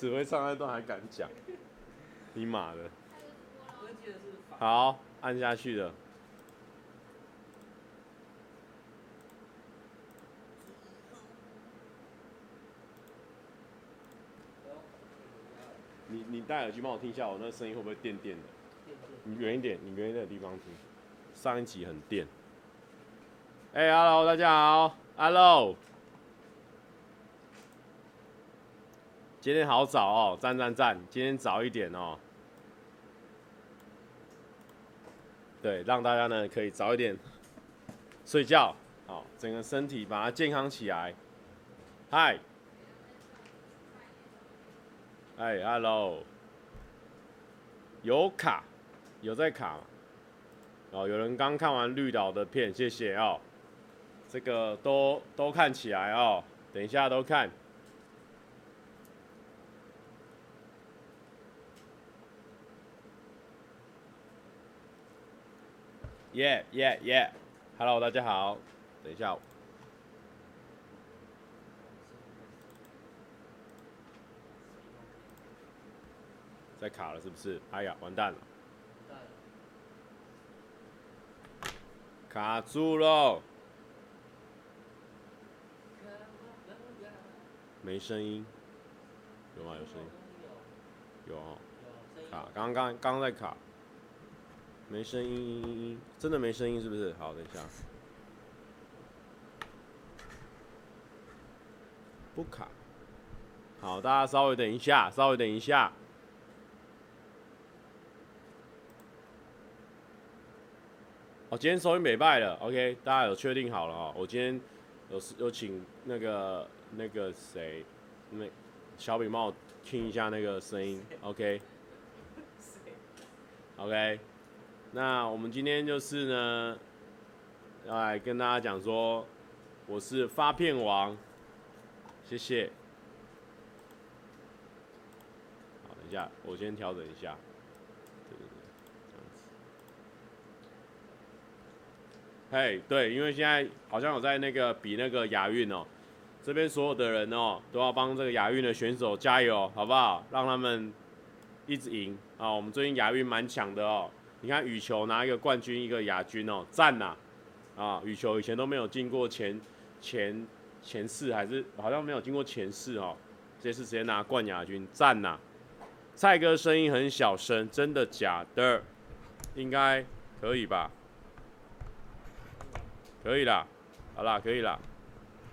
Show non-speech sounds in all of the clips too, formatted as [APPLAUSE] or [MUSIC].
只会唱那段还敢讲，[LAUGHS] 你妈的！好，按下去了。你你戴耳机帮我听一下，我那声音会不会电电的？你远一点，你远一点的地方听。上一集很电。哎、欸、，Hello，大家好，Hello。今天好早哦，赞赞赞！今天早一点哦。对，让大家呢可以早一点睡觉，好，整个身体把它健康起来。嗨，哎，Hello，有卡，有在卡。哦，有人刚看完绿岛的片，谢谢哦。这个都都看起来哦，等一下都看。耶耶耶，Hello，大家好。等一下，在卡了是不是？哎呀，完蛋了，卡住喽，没声音，有吗？有声音？有哦，卡，刚刚刚在卡。没声音，真的没声音是不是？好，等一下，不卡。好，大家稍微等一下，稍微等一下。哦，今天收音没败了，OK，大家有确定好了哦。我今天有有请那个那个谁，那小饼帮我听一下那个声音，OK，OK。Okay? [LAUGHS] 那我们今天就是呢，要来跟大家讲说，我是发片王，谢谢。好，等一下，我先调整一下。对对对，这样子。嘿，对，因为现在好像有在那个比那个亚运哦，这边所有的人哦，都要帮这个亚运的选手加油，好不好？让他们一直赢啊！我们最近亚运蛮强的哦。你看羽球拿一个冠军，一个亚军哦，赞呐！啊，羽球以前都没有进过前前前四，还是好像没有进过前四哦，这次直接拿冠亚军，赞呐！蔡哥声音很小声，真的假的？应该可以吧？可以啦，好啦，可以啦。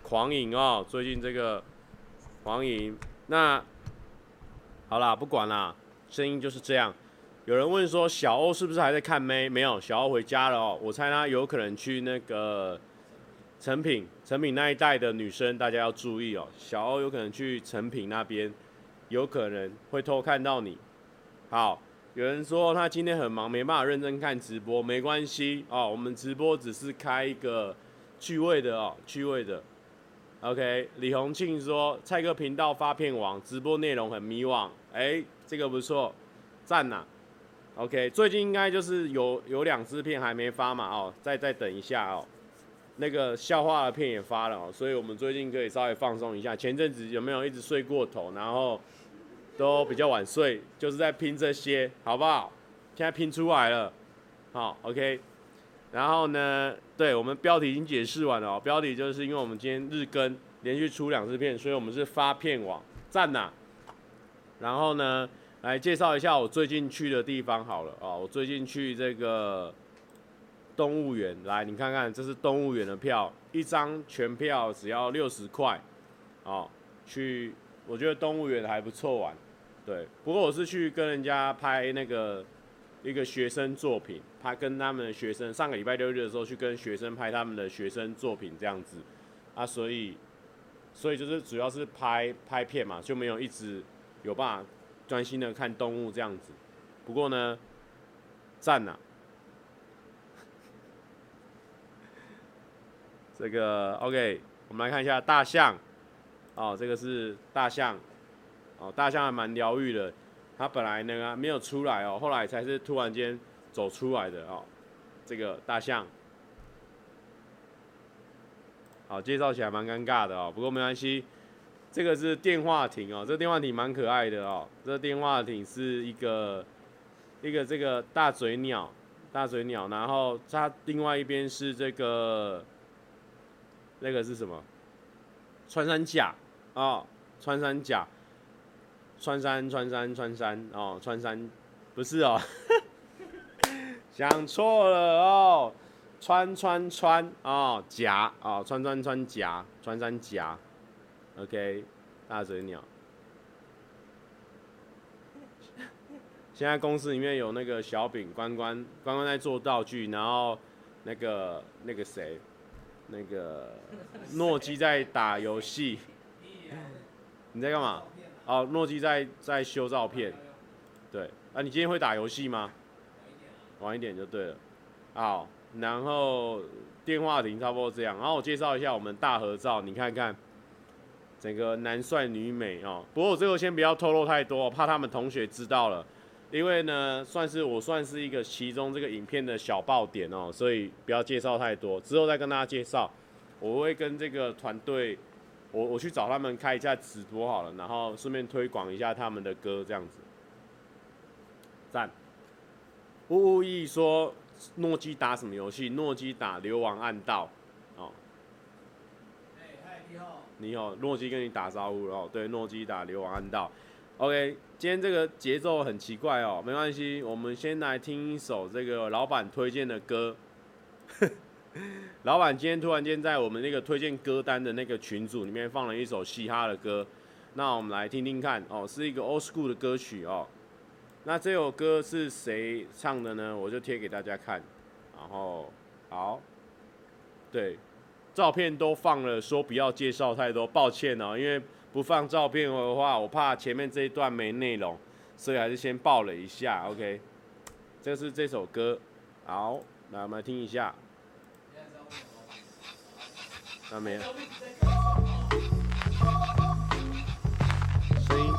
狂饮哦，最近这个狂饮，那好啦，不管啦，声音就是这样。有人问说小欧是不是还在看妹？没有，小欧回家了哦。我猜他有可能去那个成品，成品那一带的女生，大家要注意哦。小欧有可能去成品那边，有可能会偷看到你。好，有人说他今天很忙，没办法认真看直播，没关系哦。我们直播只是开一个趣味的哦，趣味的。OK，李洪庆说蔡哥频道发片王，直播内容很迷惘。哎，这个不错，赞呐。OK，最近应该就是有有两支片还没发嘛，哦，再再等一下哦。那个笑话的片也发了哦，所以我们最近可以稍微放松一下。前阵子有没有一直睡过头，然后都比较晚睡，就是在拼这些，好不好？现在拼出来了，好，OK。然后呢，对，我们标题已经解释完了哦，标题就是因为我们今天日更，连续出两支片，所以我们是发片网，赞呐。然后呢？来介绍一下我最近去的地方好了。啊，我最近去这个动物园，来你看看，这是动物园的票，一张全票只要六十块，哦，去我觉得动物园还不错玩，对，不过我是去跟人家拍那个一个学生作品，拍跟他们的学生，上个礼拜六日的时候去跟学生拍他们的学生作品这样子，啊，所以所以就是主要是拍拍片嘛，就没有一直有办法。专心的看动物这样子，不过呢，赞呐！[LAUGHS] 这个 OK，我们来看一下大象。哦，这个是大象。哦，大象还蛮疗愈的。它本来呢没有出来哦，后来才是突然间走出来的哦。这个大象，好，介绍起来蛮尴尬的哦，不过没关系。这个是电话亭哦，这电话亭蛮可爱的哦。这电话亭是一个一个这个大嘴鸟，大嘴鸟，然后它另外一边是这个那个是什么？穿山甲哦，穿山甲，穿山穿山穿山哦，穿山不是哦，[LAUGHS] 想错了哦，穿穿穿哦，甲哦，穿穿穿甲，穿山甲，OK，大嘴鸟。现在公司里面有那个小饼关关关关在做道具，然后那个那个谁。那个 [LAUGHS] 诺基在打游戏，你在干嘛？哦，诺基在在修照片，对，啊，你今天会打游戏吗？晚一点就对了。好，然后电话亭差不多这样，然后我介绍一下我们大合照，你看看，整个男帅女美哦。不过我这个先不要透露太多，怕他们同学知道了。因为呢，算是我算是一个其中这个影片的小爆点哦，所以不要介绍太多，之后再跟大家介绍。我会跟这个团队，我我去找他们开一下直播好了，然后顺便推广一下他们的歌，这样子。赞。乌乌意说诺基打什么游戏？诺基打流亡暗道。哦。嗨，你好。你好，诺基跟你打招呼哦。对，诺基打流亡暗道。OK，今天这个节奏很奇怪哦，没关系，我们先来听一首这个老板推荐的歌。[LAUGHS] 老板今天突然间在我们那个推荐歌单的那个群组里面放了一首嘻哈的歌，那我们来听听看哦，是一个 old school 的歌曲哦。那这首歌是谁唱的呢？我就贴给大家看。然后好，对，照片都放了，说不要介绍太多，抱歉哦，因为。不放照片的话，我怕前面这一段没内容，所以还是先报了一下。OK，这是这首歌，好，来我们来听一下。那没有，声音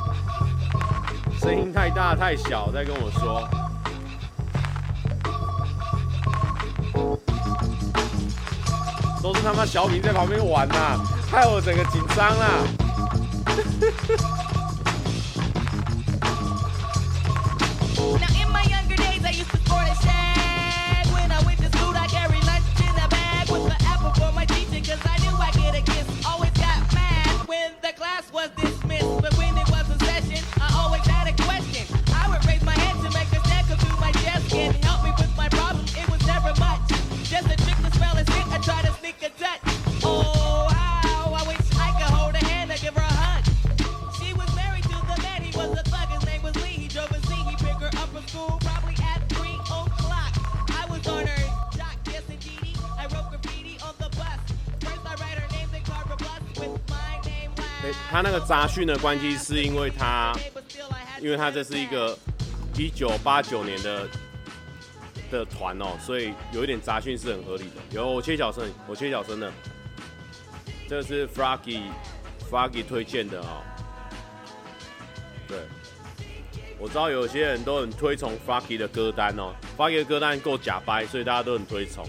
声音太大太小，再跟我说。都是他妈小品在旁边玩呐、害我整个紧张了。[LAUGHS] 他那个杂讯的关系是因为他，因为他这是一个一九八九年的的团哦，所以有一点杂讯是很合理的。有我切小声，我切小声的。这个是 Froggy Froggy 推荐的哦。对，我知道有些人都很推崇 Froggy 的歌单哦，Froggy 的歌单够假掰，所以大家都很推崇。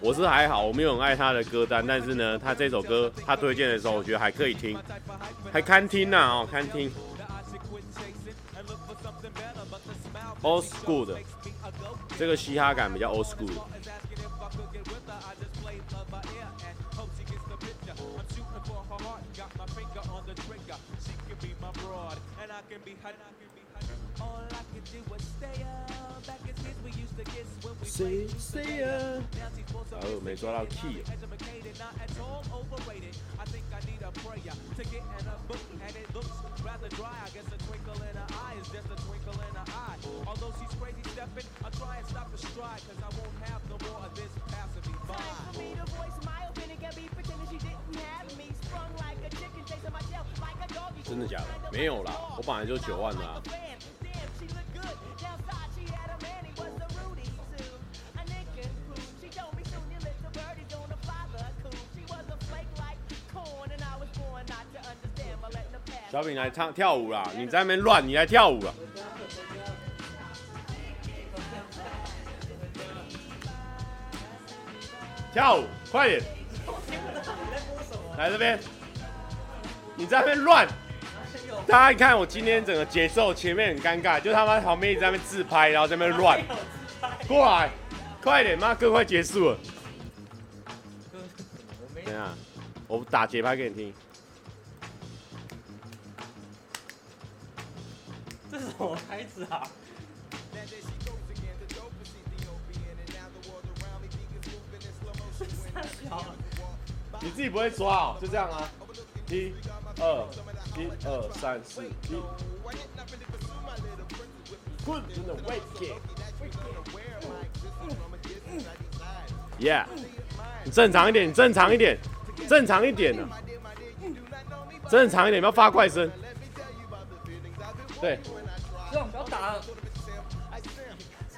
我是还好，我没有很爱他的歌单，但是呢，他这首歌他推荐的时候，我觉得还可以听，还堪听呐哦，堪听。Old school 的，这个嘻哈感比较 old school。谁谁啊？哦，没抓到 key。真的假的？没有啦，我本来就九万啦。小饼来唱跳舞啦！你在那边乱，你来跳舞了。跳舞，快点！来这边，你在那边乱。大家看我今天整个节奏，前面很尴尬，就他妈旁边一直在那边自拍，然后在那边乱。过来，快点，妈歌快结束了。等下，我打节拍给你听。这是什么牌子啊？[LAUGHS] 你自己不会抓哦，就这样啊。一、二、一、二、三、四、一。Yeah，正常一点，正常一点，正常一点呢。正常一点，不要发怪声。对。不要打了。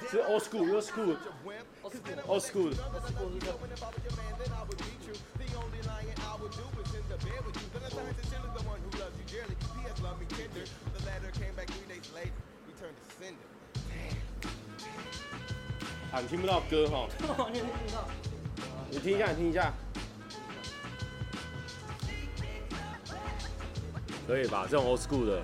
是 old school，old school，old school。啊，你听不到歌哈？你听一下，你听一下。可以吧？这种 old school 的。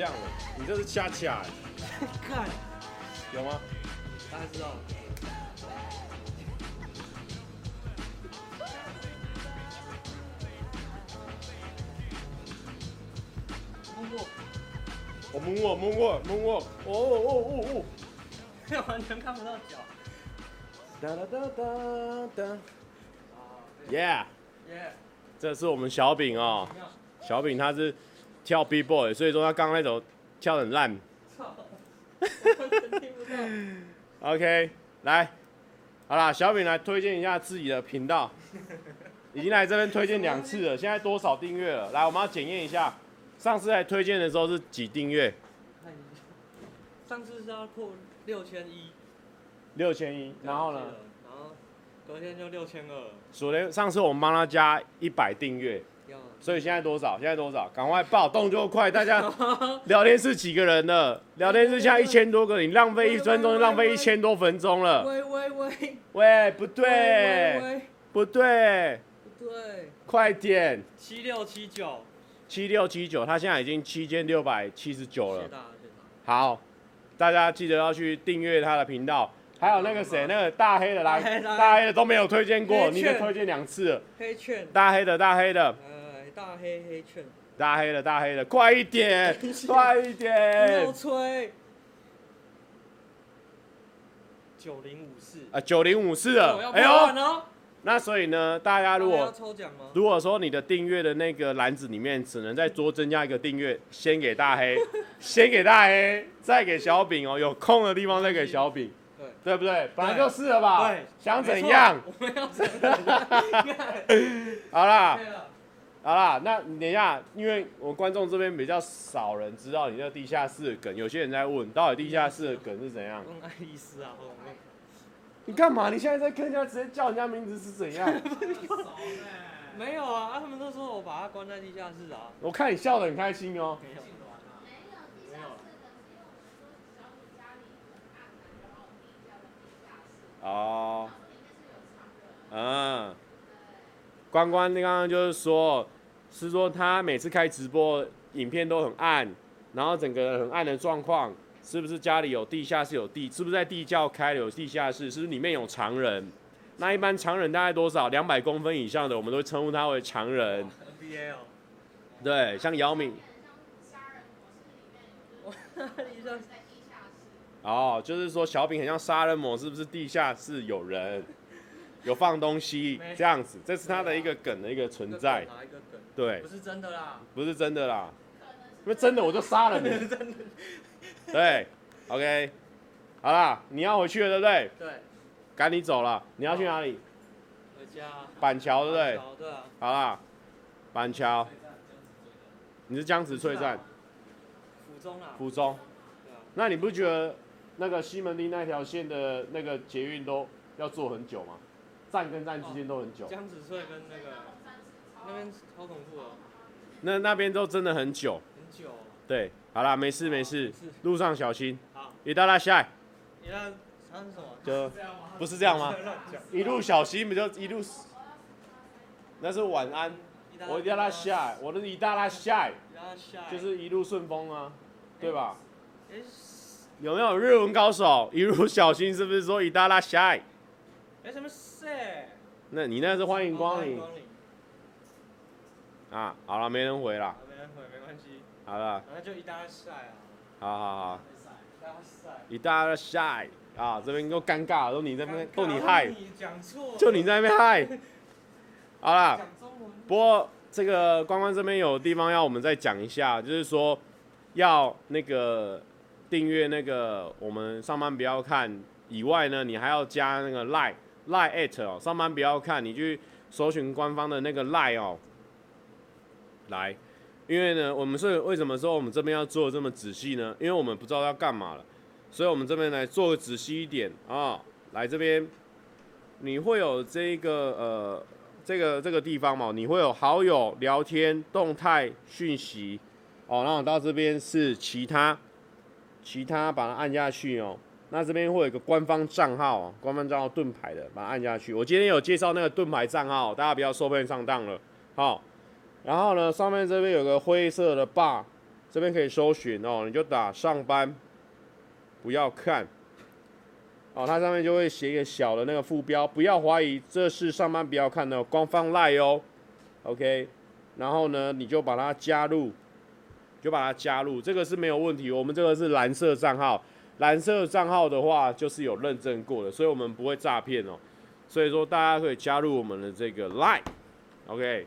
这样了？你这是恰恰。[LAUGHS] 看。有吗？大家知道。我摸过摸过摸过，哦哦哦哦，这 [LAUGHS] 完全看不到脚。哒哒哒哒哒，Yeah，Yeah，这是我们小饼哦，小饼他是跳 B boy，所以说他刚刚那首跳得很烂。OK，来，好啦，小饼来推荐一下自己的频道，[LAUGHS] 已经来这边推荐两次了，现在多少订阅了？来，我们要检验一下。上次来推荐的时候是几订阅？上次是要破六千一，六千一，然后呢？然后隔天就六千二。昨天上次我们帮他加一百订阅，所以现在多少？现在多少？赶快报，动作快！大家 [LAUGHS] 聊天室几个人了？聊天室现在一千多个，你浪费一分钟 [LAUGHS] 就浪费一千多分钟了。喂喂喂！喂，不对，不对，不对，快点！七六七九。七六七九，他现在已经七千六百七十九了。好，大家记得要去订阅他的频道。还有那个谁，那个大黑的来，大黑的都没有推荐过，你已经推荐两次了。黑券。大黑的，大黑的。呃，大黑黑券。大黑了，大黑了，快一点，[LAUGHS] 快一点。没有催。九零五四。啊，九零五四了。哎呦。那所以呢，大家如果如果说你的订阅的那个篮子里面只能再多增加一个订阅，先给大黑，[LAUGHS] 先给大黑，再给小饼哦，有空的地方再给小饼，对对不对？本来就是了吧？对，想怎样？[LAUGHS] 好啦，好啦，那等一下，因为我观众这边比较少人知道你那地下室的梗，有些人在问，到底地下室的梗是怎样？爱丽丝啊，你干嘛？你现在在跟人家直接叫人家名字是怎样？[LAUGHS] 没有啊，他们都说我把他关在地下室啊。我看你笑得很开心哦。没有，没有。哦。嗯。关关，你刚刚就是说，是说他每次开直播，影片都很暗，然后整个很暗的状况。是不是家里有地下室有地？是不是在地窖开的有地下室？是不是里面有常人？[LAUGHS] 那一般常人大概多少？两百公分以上的，我们都会称呼他为常人。NBL 对，像姚明。[LAUGHS] [LAUGHS] 哦，就是说小饼很像杀人魔，是不是地下室有人，有放东西这样子？这是他的一个梗的一个存在。对。不是真的啦。不是真的啦。因为真的我就杀了你。对，OK，好啦，你要回去了，对不对？对。赶你走了，你要去哪里？回家。板桥，对不对？对啊。好啦，板桥。你是江子翠站。府中啊。府中。那你不觉得那个西门町那条线的那个捷运都要坐很久吗？站跟站之间都很久。江子翠跟那个那边超恐怖的。那那边都真的很久。很久。对。好啦，没事没事，路上小心。好，いってらっしゃい。 他是什么？就不是这样吗？一路小心，不就一路？那是晚安。我一拉下，我的一大拉下，就是一路顺风啊，对吧？有没有日文高手？一路小心，是不是说一大拉下？ 没什么事。那你那是欢迎光临。啊，好了，没人回了。没人回，没关系。好了。那就一大拉下啊。好好好。一大拉下啊，这边又尴尬，都你这边，都你害。就你在那边害。[LAUGHS] 好了。不过这个关关这边有地方要我们再讲一下，就是说要那个订阅那个我们上班不要看以外呢，你还要加那个 line line at 哦，上班不要看，你去搜寻官方的那个 line 哦，来，因为呢，我们是为什么说我们这边要做这么仔细呢？因为我们不知道要干嘛了，所以我们这边来做个仔细一点啊、来这边你会有这个呃。这个这个地方嘛，你会有好友聊天、动态讯息，哦，然后到这边是其他，其他把它按下去哦。那这边会有一个官方账号，官方账号盾牌的，把它按下去。我今天有介绍那个盾牌账号，大家不要受骗上当了，好、然后呢，上面这边有个灰色的 bar，这边可以搜寻哦，你就打上班，不要看。哦，它上面就会写一个小的那个副标，不要怀疑，这是上班不要看的官方 LINE 哦，OK，然后呢，你就把它加入，就把它加入，这个是没有问题，我们这个是蓝色账号，蓝色账号的话就是有认证过的，所以我们不会诈骗哦，所以说大家可以加入我们的这个 LINE，OK，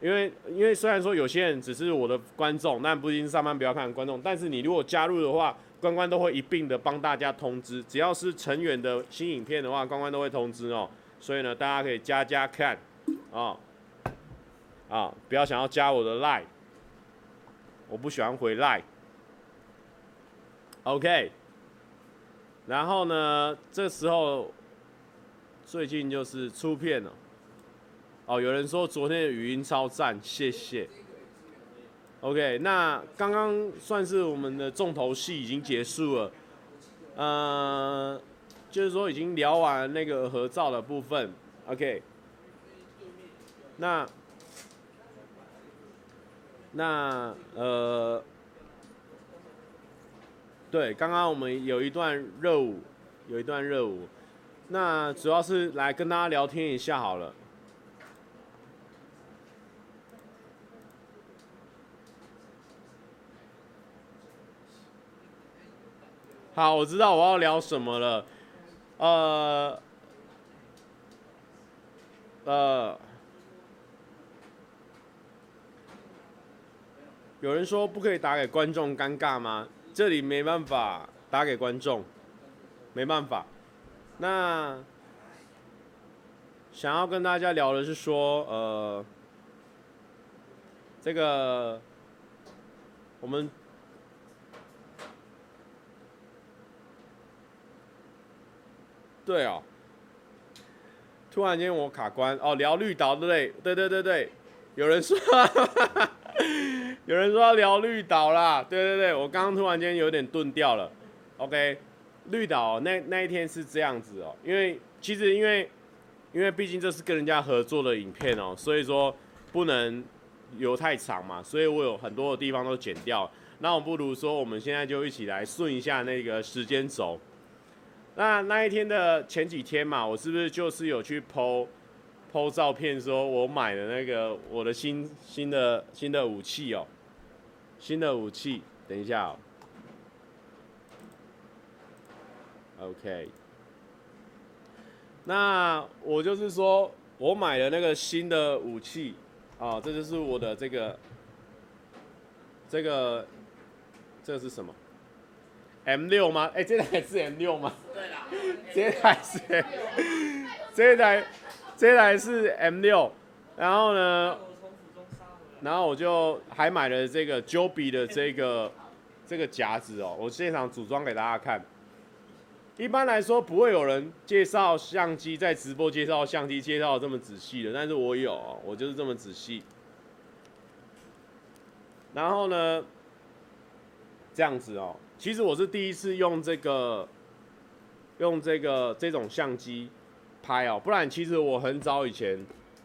因为因为虽然说有些人只是我的观众，但不一定上班不要看观众，但是你如果加入的话。关关都会一并的帮大家通知，只要是成员的新影片的话，关关都会通知哦。所以呢，大家可以加加看，啊啊，不要想要加我的 line，我不喜欢回 line。OK，然后呢，这时候最近就是出片了，哦，有人说昨天的语音超赞，谢谢。OK，那刚刚算是我们的重头戏已经结束了，呃，就是说已经聊完那个合照的部分，OK，那那呃，对，刚刚我们有一段热舞，有一段热舞，那主要是来跟大家聊天一下好了。好，我知道我要聊什么了，呃，呃，有人说不可以打给观众，尴尬吗？这里没办法打给观众，没办法。那想要跟大家聊的是说，呃，这个我们。对哦，突然间我卡关哦，聊绿岛对对？对对对对，有人说，[LAUGHS] 有人说要聊绿岛啦，对对对，我刚刚突然间有点顿掉了。OK，绿岛那那一天是这样子哦，因为其实因为因为毕竟这是跟人家合作的影片哦，所以说不能留太长嘛，所以我有很多的地方都剪掉。那我不如说我们现在就一起来顺一下那个时间轴。那那一天的前几天嘛，我是不是就是有去剖 po 照片，说我买的那个我的新新的新的武器哦，新的武器，等一下哦，OK，那我就是说我买了那个新的武器啊，这就是我的这个这个这个是什么？M 六吗？哎、欸，这台是 M 六吗？对啦，这台是，这台这台是 M 六，然后呢，然后我就还买了这个 Joby 的这个这个夹子哦，我现场组装给大家看。一般来说不会有人介绍相机，在直播介绍相机介绍这么仔细的，但是我有，哦我就是这么仔细。然后呢，这样子哦。其实我是第一次用这个用这个这种相机拍哦，不然其实我很早以前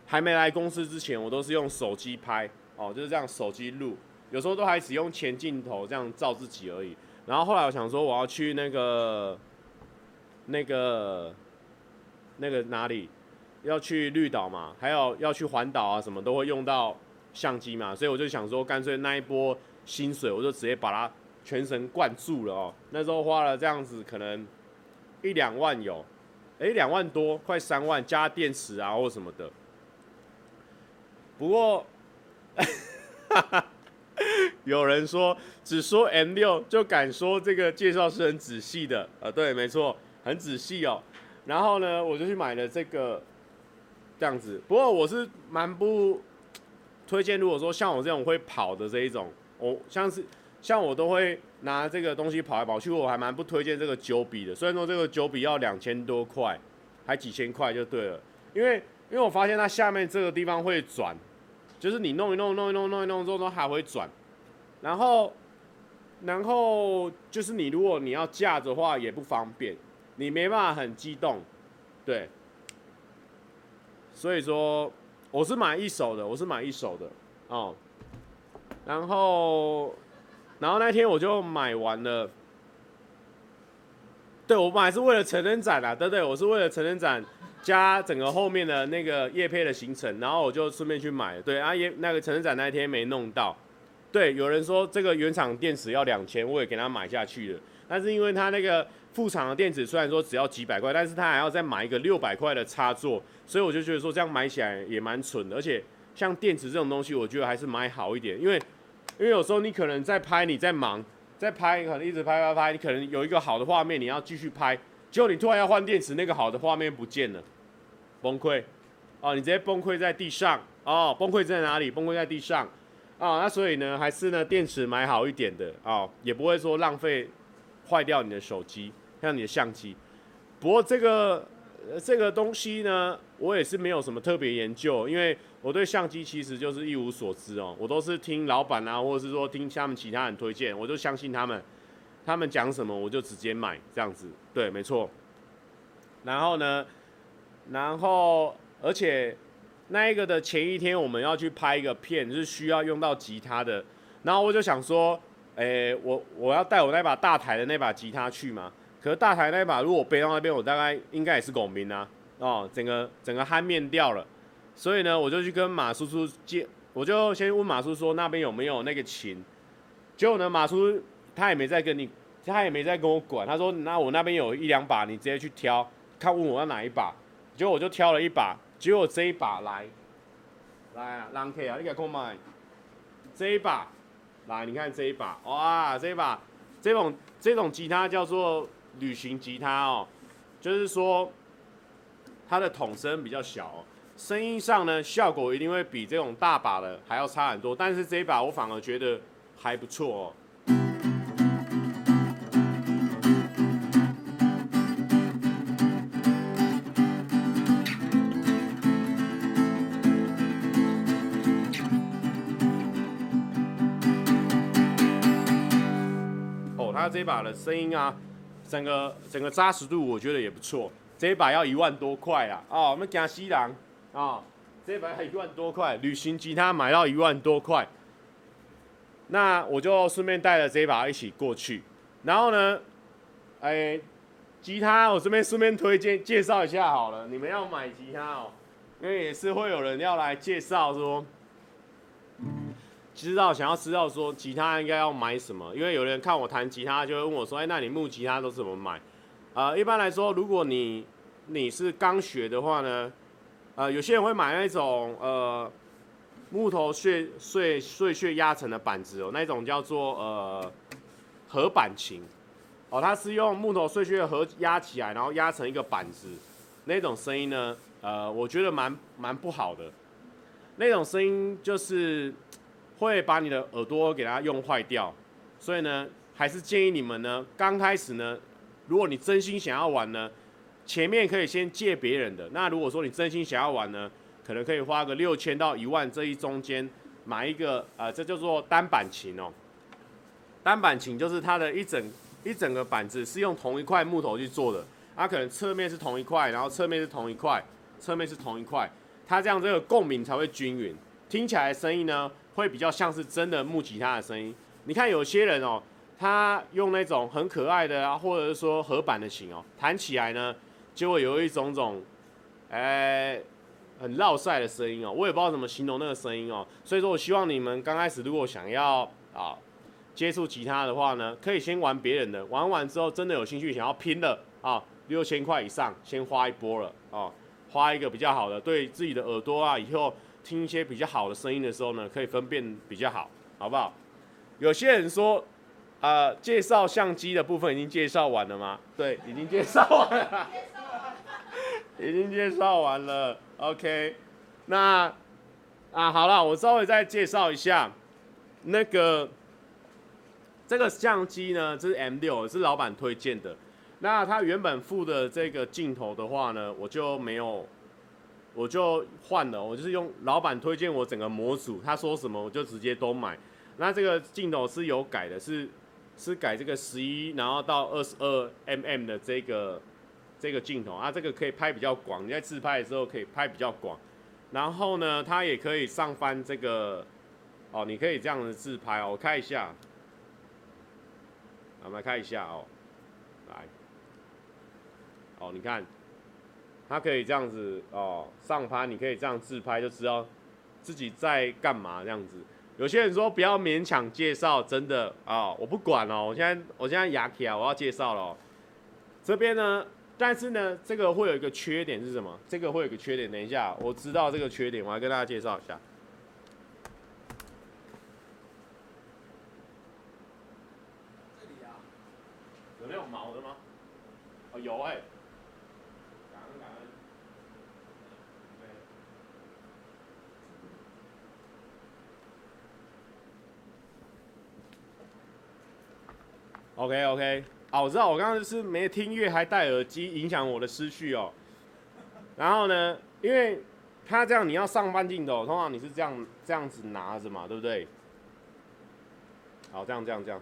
还没来公司之前，我都是用手机拍哦，就是这样手机录，有时候都还只用前镜头这样照自己而已。然后后来我想说我要去那个那个那个哪里，要去绿岛嘛，还有要去环岛啊，什么都会用到相机嘛，所以我就想说干脆那一波薪水我就直接把它全神贯注了哦。那时候花了这样子可能。一两万有，哎，两万多，快三万，加电池啊或什么的。不过，[LAUGHS] 有人说只说 M 六就敢说这个介绍是很仔细的，呃，对，没错，很仔细哦。然后呢，我就去买了这个这样子。不过我是蛮不推荐，如果说像我这种会跑的这一种，我像是。像我都会拿这个东西跑来跑去，我还蛮不推荐这个九比的。虽然说这个九比要两千多块，还几千块就对了。因为因为我发现它下面这个地方会转，就是你弄一弄弄一弄弄一弄之后都还会转。然后然后就是你如果你要架着的话也不方便，你没办法很激动，对。所以说我是买一手的，我是买一手的哦。然后。然后那天我就买完了，对，我买是为了成人展啊，对对，我是为了成人展加整个后面的那个业配的行程，然后我就顺便去买，对啊，也那个成人展那天没弄到，对，有人说这个原厂电池要两千，我也给他买下去了，但是因为他那个副厂的电池虽然说只要几百块，但是他还要再买一个六百块的插座，所以我就觉得说这样买起来也蛮蠢的，而且像电池这种东西，我觉得还是买好一点，因为。因为有时候你可能在拍，你在忙，在拍，你可能一直拍拍拍，你可能有一个好的画面，你要继续拍，结果你突然要换电池，那个好的画面不见了，崩溃，哦，你直接崩溃在地上，哦，崩溃在哪里？崩溃在地上，啊、哦，那所以呢，还是呢，电池买好一点的，哦，也不会说浪费，坏掉你的手机，像你的相机，不过这个。这个东西呢，我也是没有什么特别研究，因为我对相机其实就是一无所知哦，我都是听老板啊，或者是说听他们其他人推荐，我就相信他们，他们讲什么我就直接买这样子，对，没错。然后呢，然后而且那一个的前一天我们要去拍一个片，就是需要用到吉他的，然后我就想说，诶，我我要带我那把大台的那把吉他去吗？可是大台那一把，如果背到那边，我大概应该也是拱兵啊，哦，整个整个酣面掉了，所以呢，我就去跟马叔叔借，我就先问马叔说那边有没有那个琴，结果呢，马叔他也没再跟你，他也没再跟我管，他说那我那边有一两把，你直接去挑，看问我要哪一把，结果我就挑了一把，结果这一把来，来啊，让开啊，你给我买，这一把，来，你看这一把，哇，这一把，这种这种吉他叫做。旅行吉他哦，就是说它的筒声比较小，声音上呢，效果一定会比这种大把的还要差很多。但是这一把我反而觉得还不错哦。哦，它这把的声音啊。整个整个扎实度我觉得也不错，这一把要一万多块啊！哦，我们讲西郎啊，这一把还一万多块，旅行吉他买到一万多块，那我就顺便带了这一把一起过去。然后呢，哎，吉他我这边顺便推荐介绍一下好了，你们要买吉他哦，因为也是会有人要来介绍说。知道想要知道说吉他应该要买什么，因为有人看我弹吉他就会问我说，哎，那你木吉他都怎么买？呃，一般来说，如果你你是刚学的话呢，呃，有些人会买那种呃木头碎碎碎屑压成的板子哦，那种叫做呃合板琴哦，它是用木头碎屑合压起来，然后压成一个板子，那种声音呢，呃，我觉得蛮蛮不好的，那种声音就是。会把你的耳朵给它用坏掉，所以呢，还是建议你们呢，刚开始呢，如果你真心想要玩呢，前面可以先借别人的。那如果说你真心想要玩呢，可能可以花个六千到一万这一中间买一个，呃，这叫做单板琴哦。单板琴就是它的一整一整个板子是用同一块木头去做的，它可能侧面是同一块，然后侧面是同一块，侧面是同一块，它这样这个共鸣才会均匀，听起来的声音呢会比较像是真的木吉他的声音。你看有些人哦，他用那种很可爱的啊，或者是说合板的琴哦，弹起来呢就会有一种种，哎，很烙赛的声音哦，我也不知道怎么形容那个声音哦。所以说我希望你们刚开始如果想要啊。接触吉他的话呢，可以先玩别人的，玩完之后真的有兴趣想要拼了啊，六千块以上先花一波了啊，花一个比较好的，对自己的耳朵啊，以后听一些比较好的声音的时候呢，可以分辨比较好，好不好？有些人说，呃，介绍相机的部分已经介绍完了吗？对，已经介绍完了，已经介绍完了，OK，那啊好了，我稍微再介绍一下那个。这个相机呢，这是 M6，是老板推荐的。那他原本附的这个镜头的话呢，我就没有，我就换了。我就是用老板推荐我整个模组，他说什么我就直接都买。那这个镜头是有改的，是是改这个十一，然后到二十二 mm 的这个这个镜头啊，这个可以拍比较广，你在自拍的时候可以拍比较广。然后呢，它也可以上翻这个，哦，你可以这样子自拍哦，我看一下。我们来看一下哦，来，哦，你看，它可以这样子哦，上拍，你可以这样自拍，就知道自己在干嘛这样子。有些人说不要勉强介绍，真的啊、哦，我不管哦。我现在我现在牙起来，我要介绍了、哦。这边呢，但是呢，这个会有一个缺点是什么？这个会有一个缺点，等一下，我知道这个缺点，我来跟大家介绍一下。有没有毛的吗？哦，有哎、感恩感恩。OK OK，啊，我知道我刚刚就是没听乐还戴耳机，影响我的思绪哦。然后呢，因为他这样你要上半镜头，通常你是这样这样子拿着嘛，对不对？好，这样这样这样。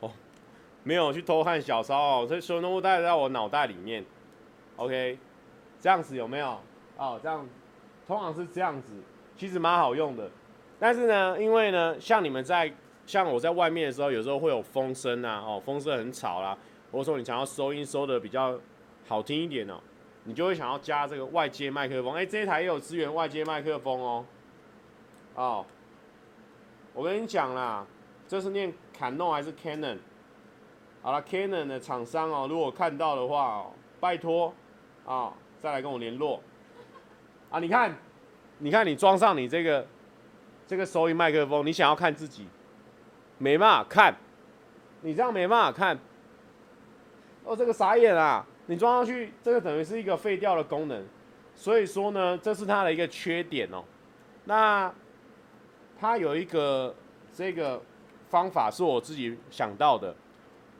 哦没有去偷看小骚哦，所以所有东西带在我脑袋里面，OK，这样子有没有？哦，这样，通常是这样子，其实蛮好用的。但是呢，因为呢，像你们在，像我在外面的时候，有时候会有风声啊，哦，风声很吵啦，或者说你想要收音收的比较好听一点哦，你就会想要加这个外接麦克风。哎，这一台也有支援外接麦克风哦。哦，我跟你讲啦，这是念 Canon 还是 Canon？好了，Canon 的厂商哦，如果看到的话哦，拜托啊，再来跟我联络啊！你看，你看，你装上你这个这个收音麦克风，你想要看自己，没办法看，你这样没办法看。哦，这个傻眼啊！你装上去，这个等于是一个废掉的功能，所以说呢，这是它的一个缺点哦。那它有一个这个方法是我自己想到的。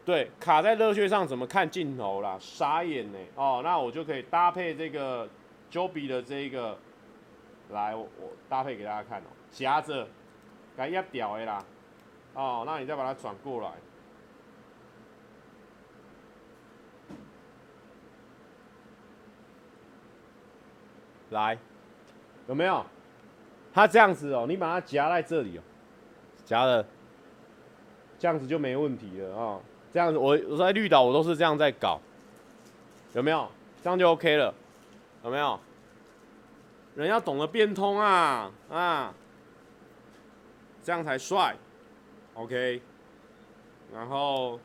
对，卡在热血上怎么看镜头啦？傻眼呢！哦，那我就可以搭配这个 Joby 的这个，来我，我搭配给大家看哦，夹着，该压掉的啦。哦，那你再把它转过来，来，有没有？它这样子哦，你把它夹在这里哦，夹了，这样子就没问题了啊。哦这样子，我我在绿岛，我都是这样在搞，有没有？这样就 OK 了，有没有？人要懂得变通啊啊，这样才帅，OK。然后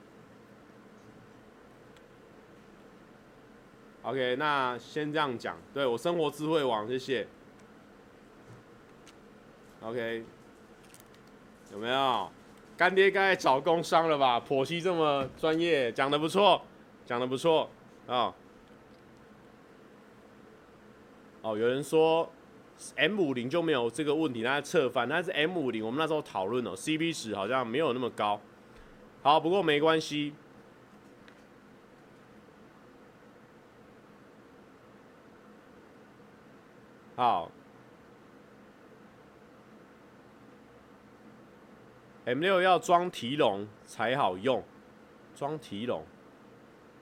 ，OK，那先这样讲，对我生活智慧网，谢谢。OK，有没有？干爹该找工商了吧？婆媳这么专业，讲的不错，讲的不错啊。哦，有人说 M 五零就没有这个问题，它侧翻，但是 M 五零我们那时候讨论哦，CP 值好像没有那么高。好，不过没关系。好。M6 要装提笼才好用，装提笼，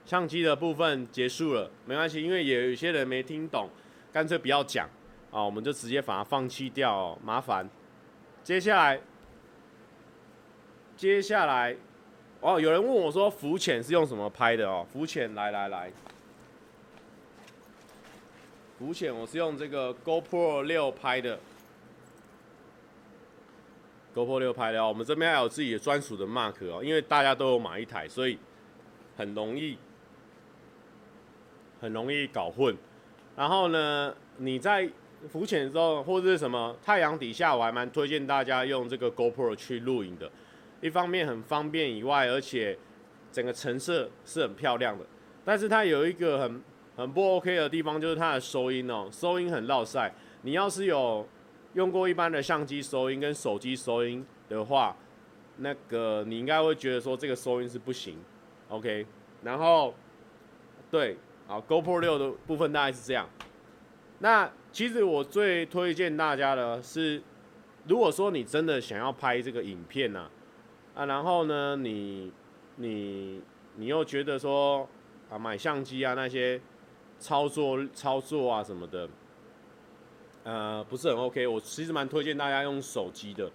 相机的部分结束了，没关系，因为也有些人没听懂，干脆不要讲啊，我们就直接把它放弃掉哦，麻烦。接下来，接下来，哦，有人问我说浮潜是用什么拍的哦？浮潜，来来来，浮潜我是用这个 GoPro 六拍的，GoPro 六拍的哦。我们这边还有自己的专属的 Mark 哦，因为大家都有买一台，所以很容易。很容易搞混，然后呢，你在浮潜的时候或者是什么太阳底下，我还蛮推荐大家用这个 GoPro 去录影的。一方面很方便以外，而且整个成色是很漂亮的。但是它有一个很很不 OK 的地方，就是它的收音哦，收音很落赛。你要是有用过一般的相机收音跟手机收音的话，那个你应该会觉得说这个收音是不行。OK，然后对。好，GoPro 六的部分大概是这样。那其实我最推荐大家的是，如果说你真的想要拍这个影片呐，啊，然后呢，你你你又觉得说啊，买相机啊那些操作操作啊什么的，呃，不是很 OK。我其实蛮推荐大家用手机的，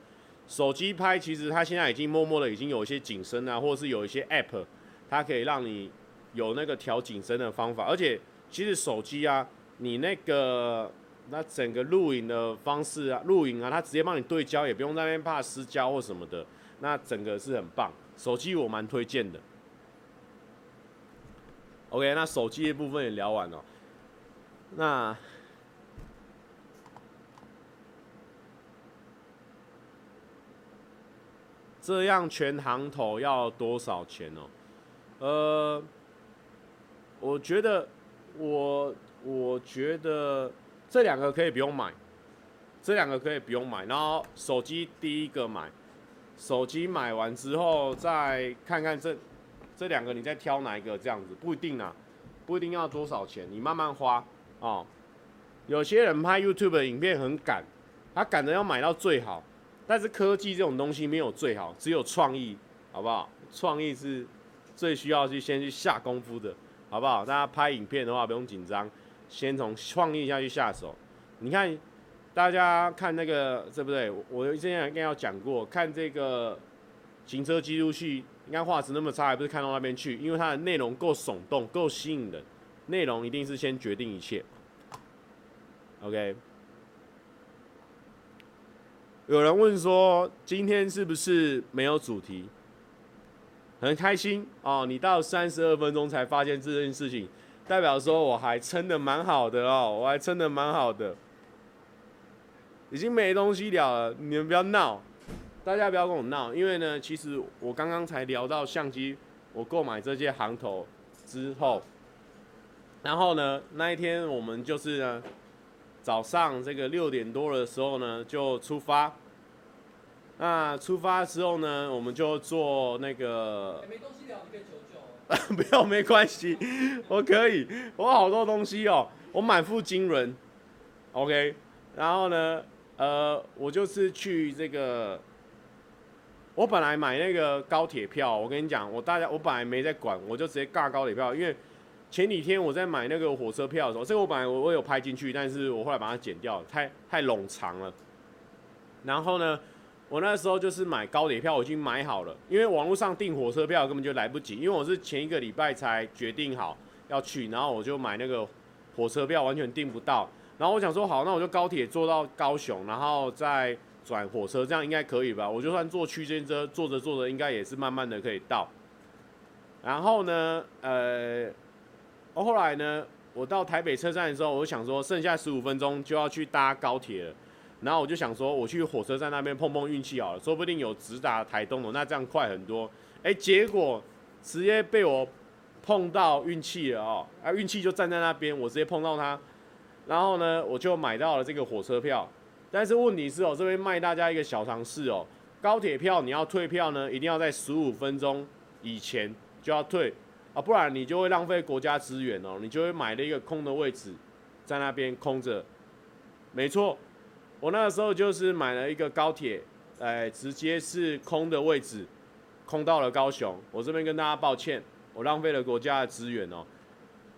手机拍其实它现在已经默默的已经有一些景深啊，或者是有一些 App，它可以让你。有那个调景深的方法，而且其实手机啊，你那个那整个录影的方式啊，录影啊，它直接帮你对焦，也不用在那边怕失焦或什么的，那整个是很棒。手机我蛮推荐的。OK，那手机的部分也聊完了，那这样全行头要多少钱哦？呃。我觉得，我我觉得这两个可以不用买，这两个可以不用买。然后手机第一个买，手机买完之后再看看这这两个，你再挑哪一个这样子，不一定啊，不一定要多少钱，你慢慢花哦。有些人拍 YouTube 的影片很赶，他赶着要买到最好，但是科技这种东西没有最好，只有创意，好不好？创意是最需要去先去下功夫的。好不好？大家拍影片的话不用紧张，先从创意下去下手。你看，大家看那个对不对？我我之前应该要讲过，看这个行车记录器，应该画质那么差，还不是看到那边去？因为它的内容够耸动，够吸引人。内容一定是先决定一切。OK。有人问说，今天是不是没有主题？很开心哦，你到三十二分钟才发现这件事情，代表说我还撑得蛮好的哦，我还撑得蛮好的，已经没东西聊了，你们不要闹，大家不要跟我闹，因为呢，其实我刚刚才聊到相机，我购买这些行头之后，然后呢，那一天我们就是呢，早上这个六点多的时候呢就出发。那出发之后呢，我们就坐那个。[LAUGHS] 不要，没关系，我可以，我好多东西哦，我满腹经纶。OK，然后呢，呃，我就是去这个，我本来买那个高铁票，我跟你讲，我大家我本来没在管，我就直接尬高铁票，因为前几天我在买那个火车票的时候，这个我本来我我有拍进去，但是我后来把它剪掉，太太冗长了。然后呢，我那时候就是买高铁票，我已经买好了，因为网络上订火车票根本就来不及，因为我是前一个礼拜才决定好要去，然后我就买那个火车票完全订不到，然后我想说好，那我就高铁坐到高雄，然后再转火车，这样应该可以吧？我就算坐区间车，坐着坐着应该也是慢慢的可以到。然后呢，呃，后来呢，我到台北车站的时候，我想说剩下十五分钟就要去搭高铁了。然后我就想说，我去火车站那边碰碰运气好了，说不定有直达台东的，那这样快很多。哎，结果直接被我碰到运气了哦，啊，运气就站在那边，我直接碰到他，然后呢，我就买到了这个火车票。但是问题是哦，这边卖大家一个小常识哦，高铁票你要退票呢，一定要在十五分钟以前就要退啊，不然你就会浪费国家资源哦，你就会买了一个空的位置在那边空着，没错。我那个时候就是买了一个高铁，哎，直接是空的位置，空到了高雄。我这边跟大家抱歉，我浪费了国家的资源哦。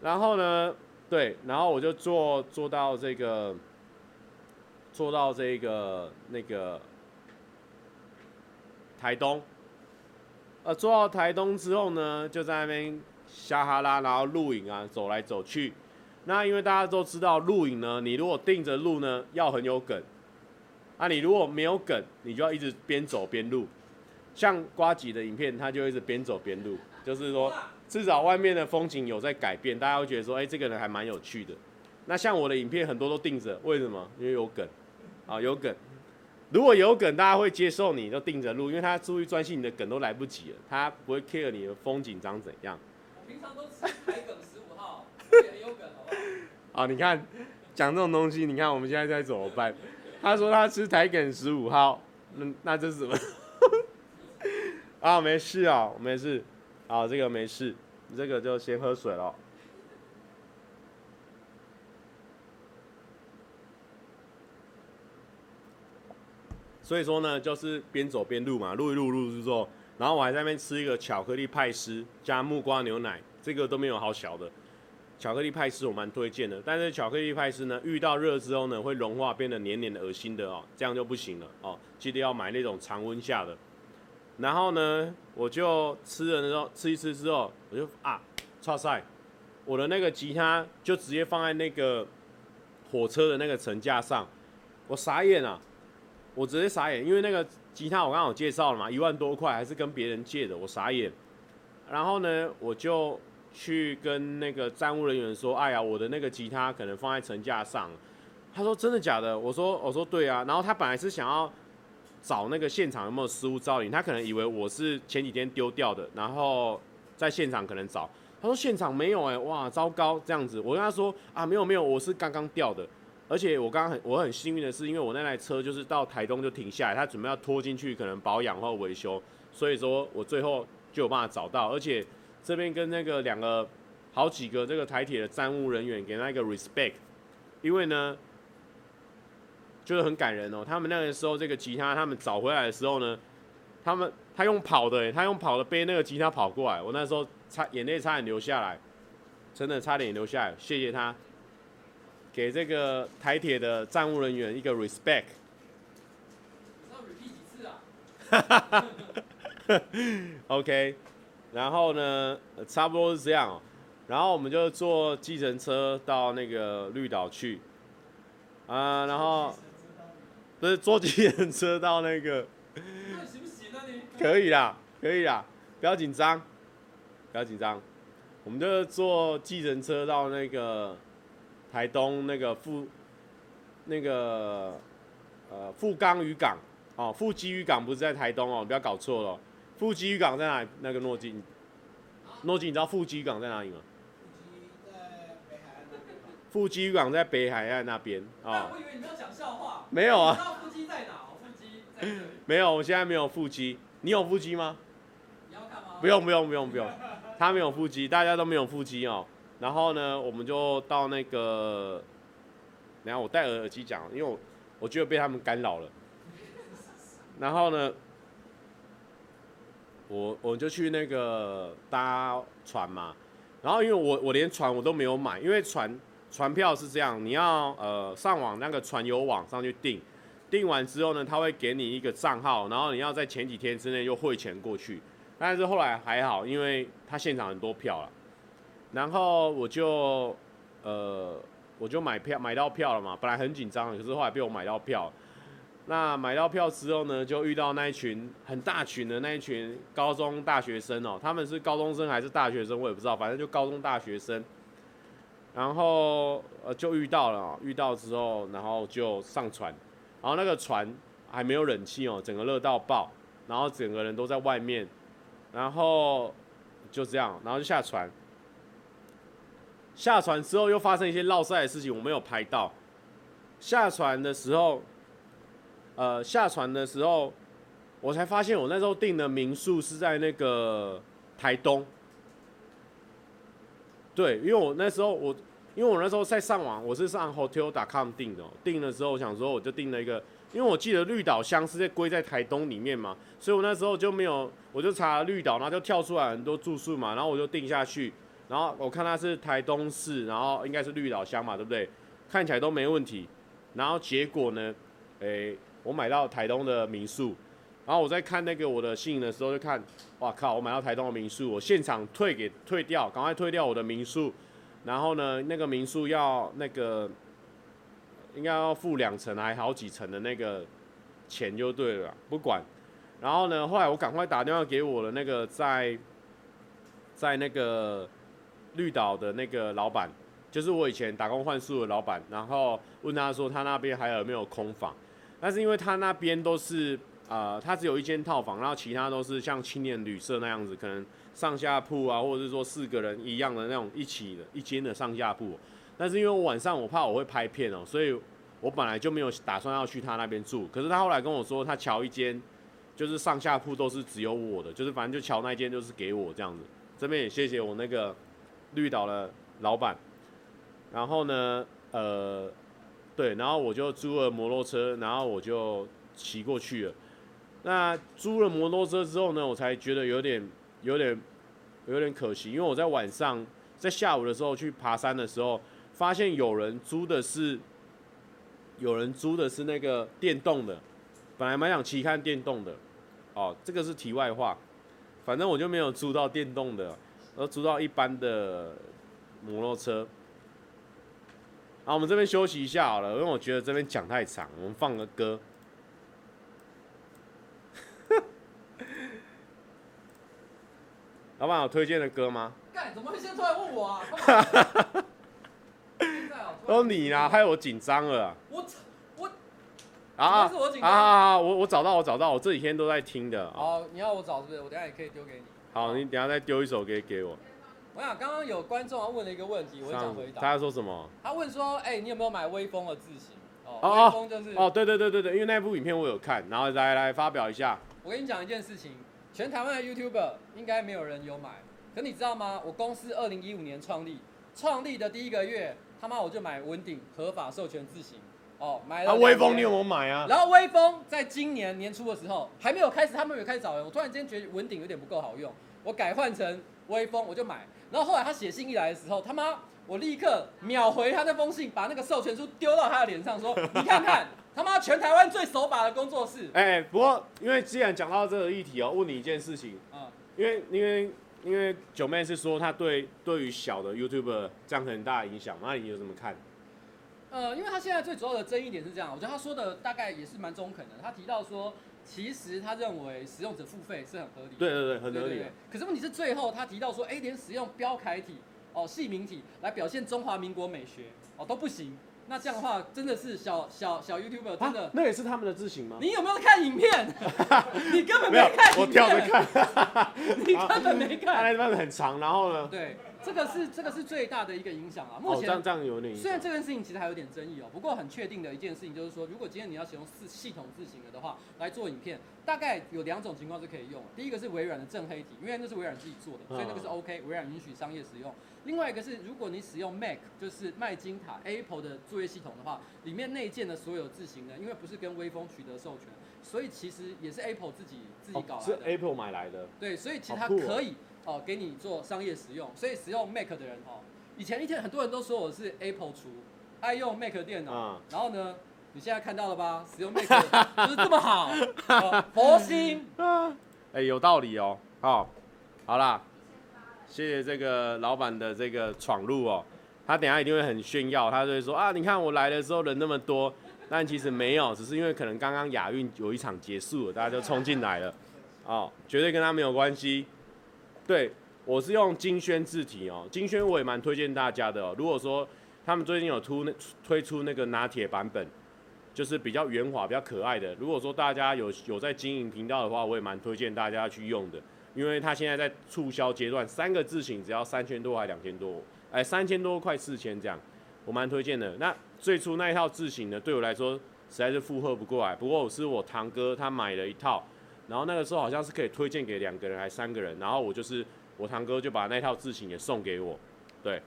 然后呢，对，然后我就坐坐到这个，坐到这个那个台东。呃，坐到台东之后呢，就在那边撒哈拉，然后露营啊，走来走去。那因为大家都知道录影呢，你如果定着录呢，要很有梗。啊，你如果没有梗，你就要一直边走边录。像瓜吉的影片，他就一直边走边录，就是说至少外面的风景有在改变，大家会觉得说，哎、欸，这个人还蛮有趣的。那像我的影片很多都定着，为什么？因为有梗，啊，有梗。如果有梗，大家会接受你，就定着录，因为他注意专心，你的梗都来不及了，他不会 care 你的风景长怎样。我平常都吃台梗十五号，也很有梗，好不好？啊，你看讲这种东西，你看我们现在在怎么办？他说他吃台梗十五号，那那这是什么？[LAUGHS] 啊，没事啊，没事，啊，这个没事，这个就先喝水了。所以说呢，就是边走边录嘛，录一录录之后，然后我还在那边吃一个巧克力派斯加木瓜牛奶，这个都没有好小的。巧克力派斯我蛮推荐的，但是巧克力派斯呢，遇到热之后呢，会融化，变得黏黏的、恶心的哦，这样就不行了哦，记得要买那种常温下的。然后呢，我就吃了的时候，吃一吃之后，我就啊，剉赛，我的那个吉他就直接放在那个火车的那个层架上，我傻眼啊！我直接傻眼，因为那个吉他我刚刚有介绍了嘛，一万多块还是跟别人借的，我傻眼。然后呢，我就去跟那个站务人员说：“哎呀，我的那个吉他可能放在层架上。”他说：“真的假的？”我说：“我说对啊。”然后他本来是想要找那个现场有没有失物招领，他可能以为我是前几天丢掉的，然后在现场可能找。他说：“现场没有哎、哇，糟糕，这样子。”我跟他说：“啊，没有没有，我是刚刚掉的。”而且我刚刚很我很幸运的是，因为我那台车就是到台东就停下来，他准备要拖进去，可能保养或维修，所以说我最后就有办法找到。而且这边跟那个两个好几个这个台铁的站务人员给那个 respect，因为呢就是很感人哦。他们那个时候这个吉他他们找回来的时候呢，他们他用跑的，他用跑的背那个吉他跑过来，我那时候差眼泪差点流下来，真的差点流下来，谢谢他。给这个台铁的站务人员一个 respect。要 repeat 几次啊？[LAUGHS] OK，然后呢，差不多是这样。然后我们就坐计程车到那个绿岛去。啊，然后不是坐计程车到那个。行不行啊你？可以啦，可以啦，不要紧张，不要紧张。我们就坐计程车到那个。台东那个富，那个呃富冈渔港哦，富基渔港不是在台东哦，不要搞错了。富基渔港在哪里？那个诺基，诺基，你知道富基渔港在哪里吗？富基渔港在北海岸那边啊。我以为你要讲笑话。没有啊。知道富基在哪？富基在。没有，我现在没有富基。你有腹肌吗？你要看吗？不用不用不用不用，他没有腹肌，大家都没有腹肌哦。然后呢，我们就到那个，然后我戴耳机讲，因为我我觉得被他们干扰了。然后呢，我我就去那个搭船嘛。然后因为我我连船我都没有买，因为船船票是这样，你要呃上网那个船游网上去订，订完之后呢，他会给你一个账号，然后你要在前几天之内又汇钱过去。但是后来还好，因为他现场很多票了。然后我就，呃，我就买票买到票了嘛，本来很紧张，可是后来被我买到票。那买到票之后呢，就遇到那一群很大群的那一群高中大学生哦，他们是高中生还是大学生，我也不知道，反正就高中大学生。然后呃就遇到了，遇到之后，然后就上船，然后那个船还没有冷气哦，整个热到爆，然后整个人都在外面，然后就这样，然后就下船。下船之后又发生一些落赛的事情，我没有拍到。下船的时候，呃，下船的时候，我才发现我那时候订的民宿是在那个台东。对，因为我那时候我，因为我那时候在上网，我是上 Hotel.com 订的，订的时候我想说我就订了一个因为我记得绿岛乡是在归在台东里面嘛，所以我那时候就没有，我就查了绿岛，然后就跳出来很多住宿嘛，然后我就定下去，然后我看它是台东市，然后应该是绿岛乡嘛，对不对？看起来都没问题，然后结果呢，诶、我买到台东的民宿，然后我在看那个我的信的时候就看，哇靠，我买到台东的民宿，我现场退给退掉，赶快退掉我的民宿，然后呢，那个民宿要那个。应该要付两层还好几层的那个钱就对了，不管。然后呢，后来我赶快打电话给我的那个在在那个绿岛的那个老板，就是我以前打工换宿的老板，然后问他说他那边还有没有空房。但是因为他那边都是呃，他只有一间套房，然后其他都是像青年旅社那样子，可能上下铺啊，或者是说四个人一样的那种一起的一间的上下铺。但是因为我晚上我怕我会拍片哦，所以我本来就没有打算要去他那边住。可是他后来跟我说，他瞧一间就是上下铺都是只有我的，就是反正就瞧那间就是给我这样子。这边也谢谢我那个绿岛的老板。然后呢，呃，对，然后我就租了摩托车，然后我就骑过去了。那租了摩托车之后呢，我才觉得有点、有点、有点可惜，因为我在晚上在下午的时候去爬山的时候。发现有人租的是，有人租的是那个电动的，本来蛮想骑看电动的，哦，这个是题外话，反正我就没有租到电动的，而租到一般的摩托车。好，我们这边休息一下好了，因为我觉得这边讲太长，我们放个歌。[LAUGHS] 老板有推荐的歌吗？干，怎么会先突然问我啊？都你啦，害我紧张了。我我啊啊啊！我我找到，我找到，我这几天都在听的。哦，你要我找是不是？我等下也可以丢给你。好，你等下再丢一首给给我。我想刚刚有观众问了一个问题，我想回答。他说什么？他问说：“哎，你有没有买威风的字型？”哦，威风就是哦，对对对对对，因为那部影片我有看，然后来来发表一下。我跟你讲一件事情，全台湾的 YouTuber 应该没有人有买，可你知道吗？我公司二零一五年创立，创立的第一个月。他妈我就买文鼎合法授权字型，哦，买了。威风你有没有买啊？然后威风在今年年初的时候还没有开始，他们没有开始找人。我突然间觉得文鼎有点不够好用，我改换成威风，我就买。然后后来他写信一来的时候，他妈我立刻秒回他那封信，把那个授权书丢到他的脸上，说：“你看看，[LAUGHS] 他妈全台湾最手把的工作室。”哎，不过因为既然讲到这个议题哦，问你一件事情啊，因为因为。因为九妹是说他对对于小的 YouTuber 这样很大的影响，那你有怎么看？呃，因为他现在最主要的争议点是这样，我觉得他说的大概也是蛮中肯的。他提到说，其实他认为使用者付费是很合理的。对对对，很合理的。对对对。可是问题是最后他提到说，哎，连使用标楷体哦、细明体来表现中华民国美学哦都不行。那这样的话，真的是小小小 YouTuber 真的、啊，那也是他们的自行吗？你有没有看影片？[LAUGHS] 你根本没看影片，我跳着看，[LAUGHS] 你根本没看。他那段很长，然后呢？对。这个是这个是最大的一个影响啊！目前、哦、这样有点虽然这件事情其实还有点争议哦，不过很确定的一件事情就是说，如果今天你要使用四系统字型的的话来做影片，大概有两种情况是可以用。第一个是微软的正黑体，因为那是微软自己做的，所以那个是 OK，微软允许商业使用。另外一个是，如果你使用 Mac，就是麦金塔 Apple 的作业系统的话，里面内建的所有字型呢，因为不是跟微风取得授权，所以其实也是 Apple 自己自己搞来的。哦、是 Apple 买来的。对，所以其实它可以。哦，给你做商业使用，所以使用 Mac 的人哦，以前一天很多人都说我是 Apple 厨，爱用 Mac 电脑，嗯、然后呢，你现在看到了吧？使用 Mac 就是这么好，哦、佛心，[LAUGHS] 哎、欸，有道理哦。好、哦，好啦，谢谢这个老板的这个闯入哦，他等下一定会很炫耀，他就会说啊，你看我来的时候人那么多，但其实没有，只是因为可能刚刚亚运有一场结束了，大家就冲进来了，哦，绝对跟他没有关系。对，我是用金萱字体哦，金萱我也蛮推荐大家的哦。如果说他们最近有出推出那个拿铁版本，就是比较圆滑、比较可爱的。如果说大家有有在经营频道的话，我也蛮推荐大家去用的，因为它现在在促销阶段，三个字型只要三千多还两千多，哎，三千多快四千这样，我蛮推荐的。那最初那一套字型呢，对我来说实在是负荷不过来。不过我是我堂哥他买了一套。然后那个时候好像是可以推荐给两个人还三个人，然后我就是我堂哥就把那套字型也送给我，对。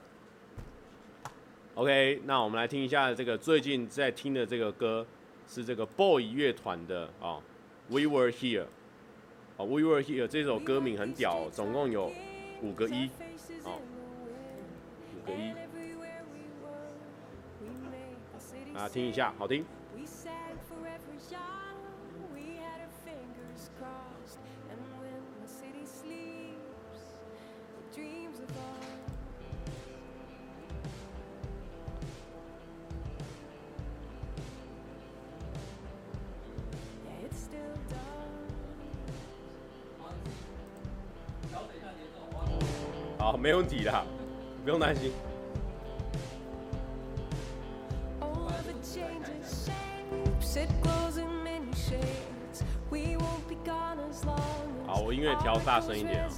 OK，那我们来听一下这个最近在听的这个歌，是这个 Boy 乐团的啊，We Were Here，啊，We Were Here 这首歌名很屌，总共有五个一，啊，五个一，啊，听一下，好听。好，没问题的，不用担心。好，我音乐调大声一点。啊？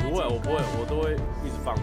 不会，我不会，我都会一直放着。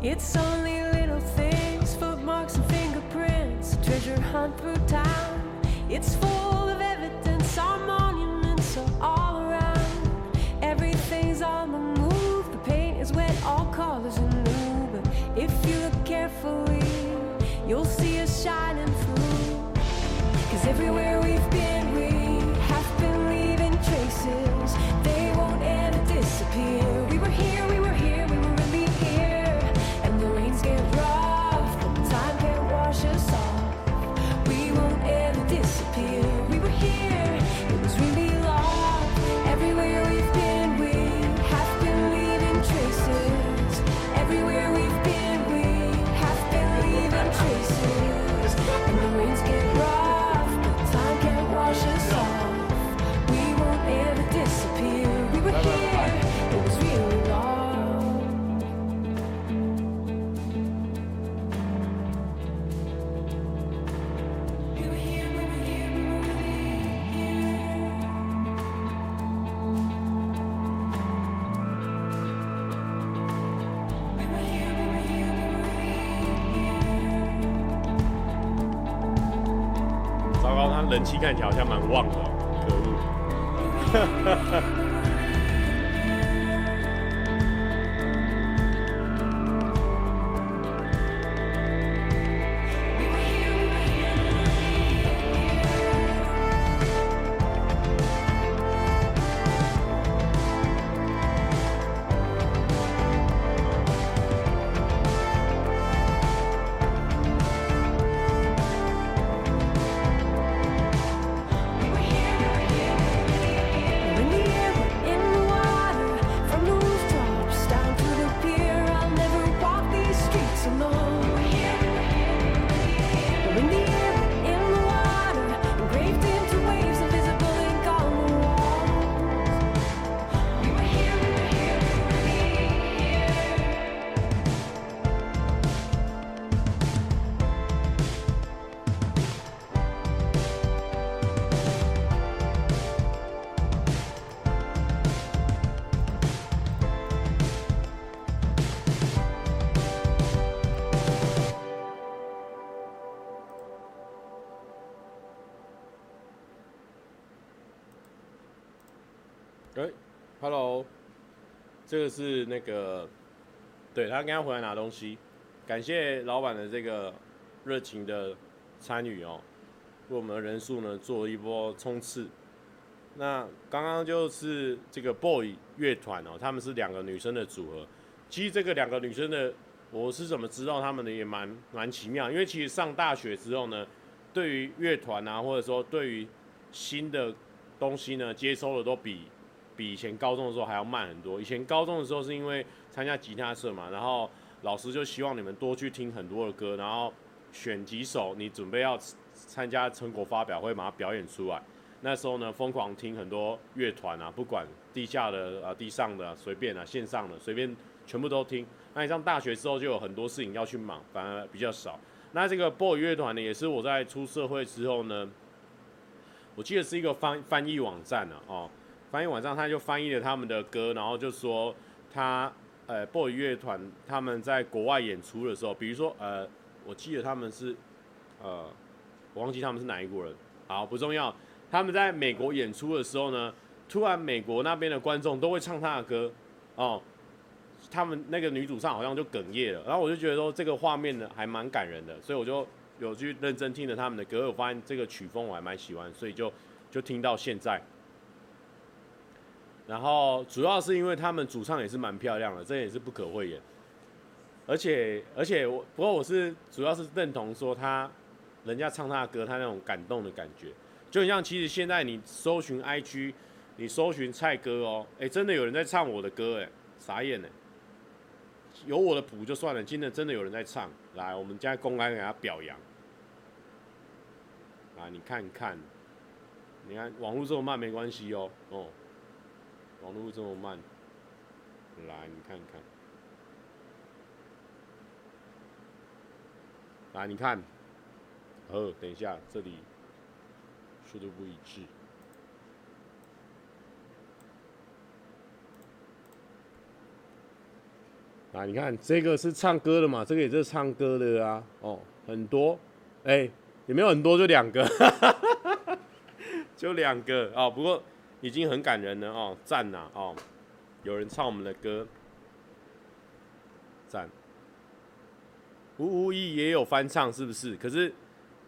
It's only little things, footmarks and fingerprints, treasure hunt through town. It's full. 看起来好像蛮旺的，这个是那个，对，他刚刚回来拿东西，感谢老板的这个热情的参与哦，为我们的人数呢做了一波冲刺。那刚刚就是这个 Boy 乐团哦，他们是两个女生的组合。其实这个两个女生的，我是怎么知道他们的也蛮蛮奇妙，因为其实上大学之后呢，对于乐团啊，或者说对于新的东西呢，接收的都比。比以前高中的时候还要慢很多。以前高中的时候是因为参加吉他社嘛，然后老师就希望你们多去听很多的歌，然后选几首你准备要参加成果发表会，把它表演出来。那时候呢，疯狂听很多乐团啊，不管地下的啊、地上的，随便啊，线上的随便，全部都听。那你上大学之后就有很多事情要去忙，反而比较少。那这个 BOY 乐团呢，也是我在出社会之后呢，我记得是一个翻翻译网站啊，哦，翻译晚上他就翻译了他们的歌，然后就说他呃 BOY 乐团他们在国外演出的时候，比如说呃，我记得他们是呃，我忘记他们是哪一国人，好，不重要。他们在美国演出的时候呢，突然美国那边的观众都会唱他的歌，哦，他们那个女主唱好像就哽咽了，然后我就觉得说这个画面呢还蛮感人的，所以我就有去认真听了他们的歌，我发现这个曲风我还蛮喜欢，所以就就听到现在。然后主要是因为他们主唱也是蛮漂亮的，这也是不可讳言。而且而且我不过我是主要是认同说他人家唱他的歌，他那种感动的感觉。就很像其实现在你搜寻 IG，你搜寻蔡歌哦，哎、真的有人在唱我的歌哎，傻眼呢。有我的谱就算了，今天真的有人在唱，来，我们家公开给他表扬。啊，你看看，你看网络这么慢没关系哦，哦，网络这么慢，来你看看，来你看，哦，等一下这里。速度不一致。啊，你看这个是唱歌的嘛？这个也是唱歌的啊。哦，很多，哎、欸，也没有很多，就两个，[LAUGHS] 就两个哦。不过已经很感人了哦，赞呐哦，有人唱我们的歌，赞。无无意也有翻唱，是不是？可是，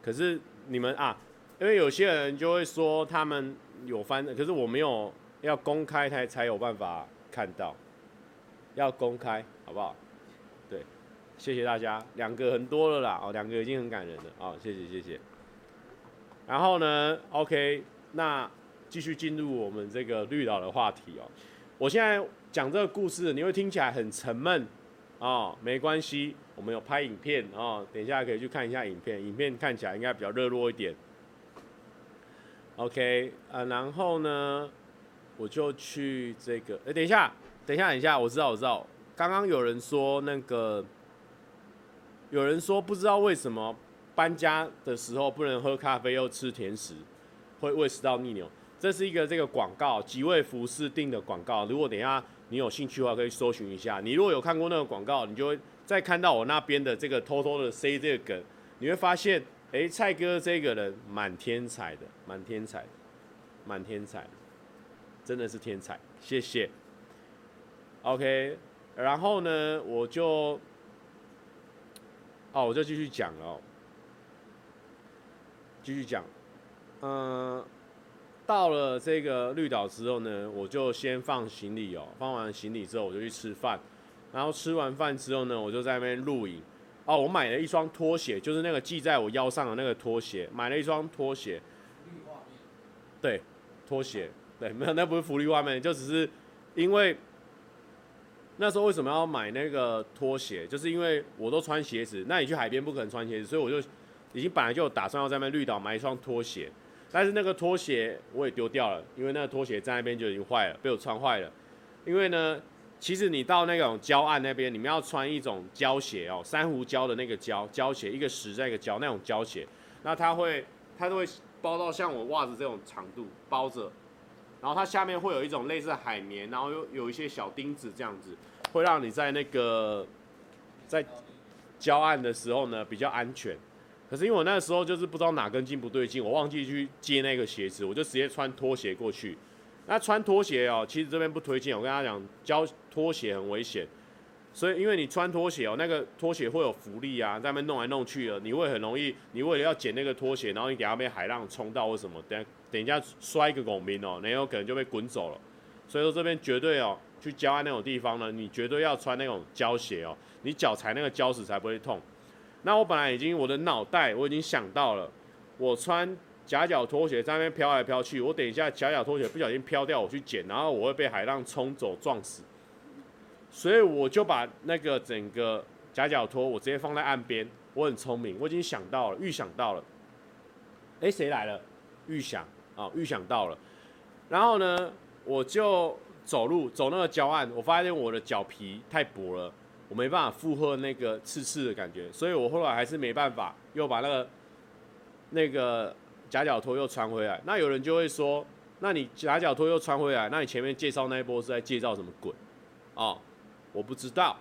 可是你们啊。因为有些人就会说他们有翻，可是我没有要公开才才有办法看到，要公开好不好？对，谢谢大家，两个很多了啦，哦，两个已经很感人了，哦，谢谢谢谢。然后呢，OK，那继续进入我们这个绿岛的话题哦。我现在讲这个故事，你会听起来很沉闷，哦，没关系，我们有拍影片哦，等一下可以去看一下影片，影片看起来应该比较热络一点。OK，呃，然后呢，我就去这个，哎，等一下，等一下，等一下，我知道，我知道，刚刚有人说那个，有人说不知道为什么搬家的时候不能喝咖啡又吃甜食，会胃食道逆流。这是一个这个广告，几位服饰定的广告。如果等一下你有兴趣的话，可以搜寻一下。你如果有看过那个广告，你就会再看到我那边的这个偷偷的塞这个梗，你会发现。哎，蔡哥这个人蛮天才的，蛮天才的，蛮天才的，真的是天才，谢谢。OK，然后呢，我就，哦，我就继续讲了哦，继续讲，嗯，到了这个绿岛之后呢，我就先放行李哦，放完行李之后，我就去吃饭，然后吃完饭之后呢，我就在那边录影。哦，我买了一双拖鞋，就是那个系在我腰上的那个拖鞋，买了一双拖鞋。对，拖鞋，对，没有，那不是福利外面，就只是因为那时候为什么要买那个拖鞋，就是因为我都穿鞋子，那你去海边不可能穿鞋子，所以我就已经本来就打算要在那绿岛买一双拖鞋，但是那个拖鞋我也丢掉了，因为那个拖鞋在那边就已经坏了，被我穿坏了，因为呢。其实你到那种礁岸那边，你们要穿一种胶鞋哦，珊瑚礁的那个胶胶鞋，一个石在一个胶那种胶鞋，那它会它都会包到像我袜子这种长度包着，然后它下面会有一种类似海绵，然后又有一些小钉子这样子，会让你在那个在礁岸的时候呢比较安全。可是因为我那时候就是不知道哪根筋不对劲，我忘记去接那个鞋子，我就直接穿拖鞋过去。那穿拖鞋哦，其实这边不推荐。我跟他讲，胶拖鞋很危险，所以因为你穿拖鞋哦，那个拖鞋会有浮力啊，在那边弄来弄去的，你会很容易，你为了要捡那个拖鞋，然后你等下被海浪冲到或什么，等下等一下摔一个拱民哦，你有可能就被滚走了。所以说这边绝对哦，去郊外那种地方呢，你绝对要穿那种胶鞋哦，你脚踩那个胶石才不会痛。那我本来已经我的脑袋我已经想到了，我穿。夹脚拖鞋在那边飘来飘去，我等一下夹脚拖鞋不小心飘掉，我去捡，然后我会被海浪冲走撞死，所以我就把那个整个夹脚拖我直接放在岸边，我很聪明，我已经想到了，预想到了。哎，谁来了？预想啊，预想到了。然后呢，我就走路走那个礁岸，我发现我的脚皮太薄了，我没办法负荷那个刺刺的感觉，所以我后来还是没办法，又把那个那个夹脚拖又穿回来。那有人就会说，那你夹脚拖又穿回来，那你前面介绍那一波是在介绍什么鬼？哦，我不知道，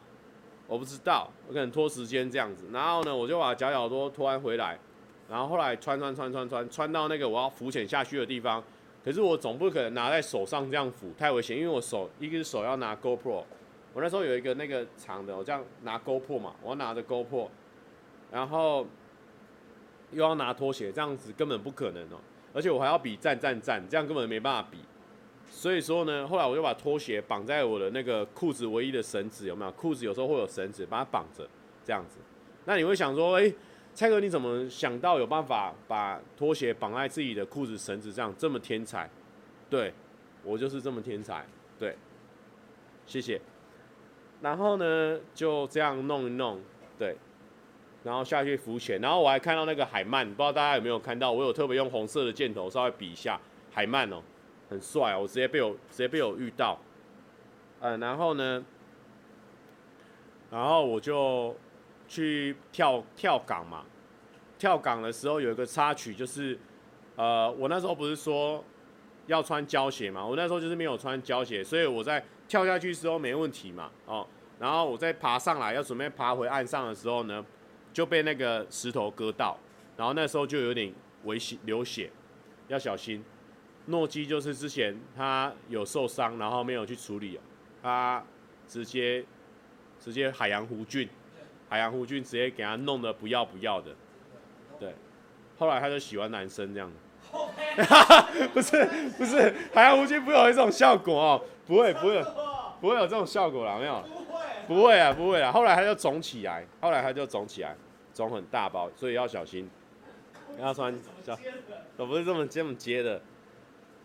我不知道，我可能拖时间这样子。然后呢，我就把夹脚拖拖完回来，然后后来穿穿穿穿穿穿到那个我要浮潜下去的地方。可是我总不可能拿在手上这样浮，太危险，因为我手一个是手要拿 GoPro，我那时候有一个那个长的，我这样拿勾破嘛，我拿着勾破然后又要拿拖鞋，这样子根本不可能哦，而且我还要比站站站，这样根本没办法比。所以说呢，后来我就把拖鞋绑在我的那个裤子唯一的绳子，有没有？裤子有时候会有绳子，把它绑着，这样子。那你会想说，哎、蔡哥，你怎么想到有办法把拖鞋绑在自己的裤子绳子上？这么天才，对，我就是这么天才，对，谢谢。然后呢，就这样弄一弄，对，然后下去浮潜，然后我还看到那个海鳗，不知道大家有没有看到？我有特别用红色的箭头稍微比一下海鳗哦，很帅哦，我直接被我直接被我遇到，嗯，然后呢，然后我就。去跳跳港嘛，跳港的时候有一个插曲，就是，呃，我那时候不是说要穿胶鞋嘛，我那时候就是没有穿胶鞋，所以我在跳下去的时候没问题嘛，哦，然后我再爬上来要准备爬回岸上的时候呢，就被那个石头割到，然后那时候就有点危险流血，要小心。诺基就是之前他有受伤，然后没有去处理，他直接直接海洋弧菌。海洋弧菌直接给他弄得不要不要的，对，后来他就喜欢男生这样 [LAUGHS] 不是不是，海洋弧菌不有一种效果哦，不会不会不会有这种效果啦，没有，不会。啊不会啊，后来他就肿起来，后来他就肿起来，肿很大包，所以要小心，要穿小，都不是这么这么接的，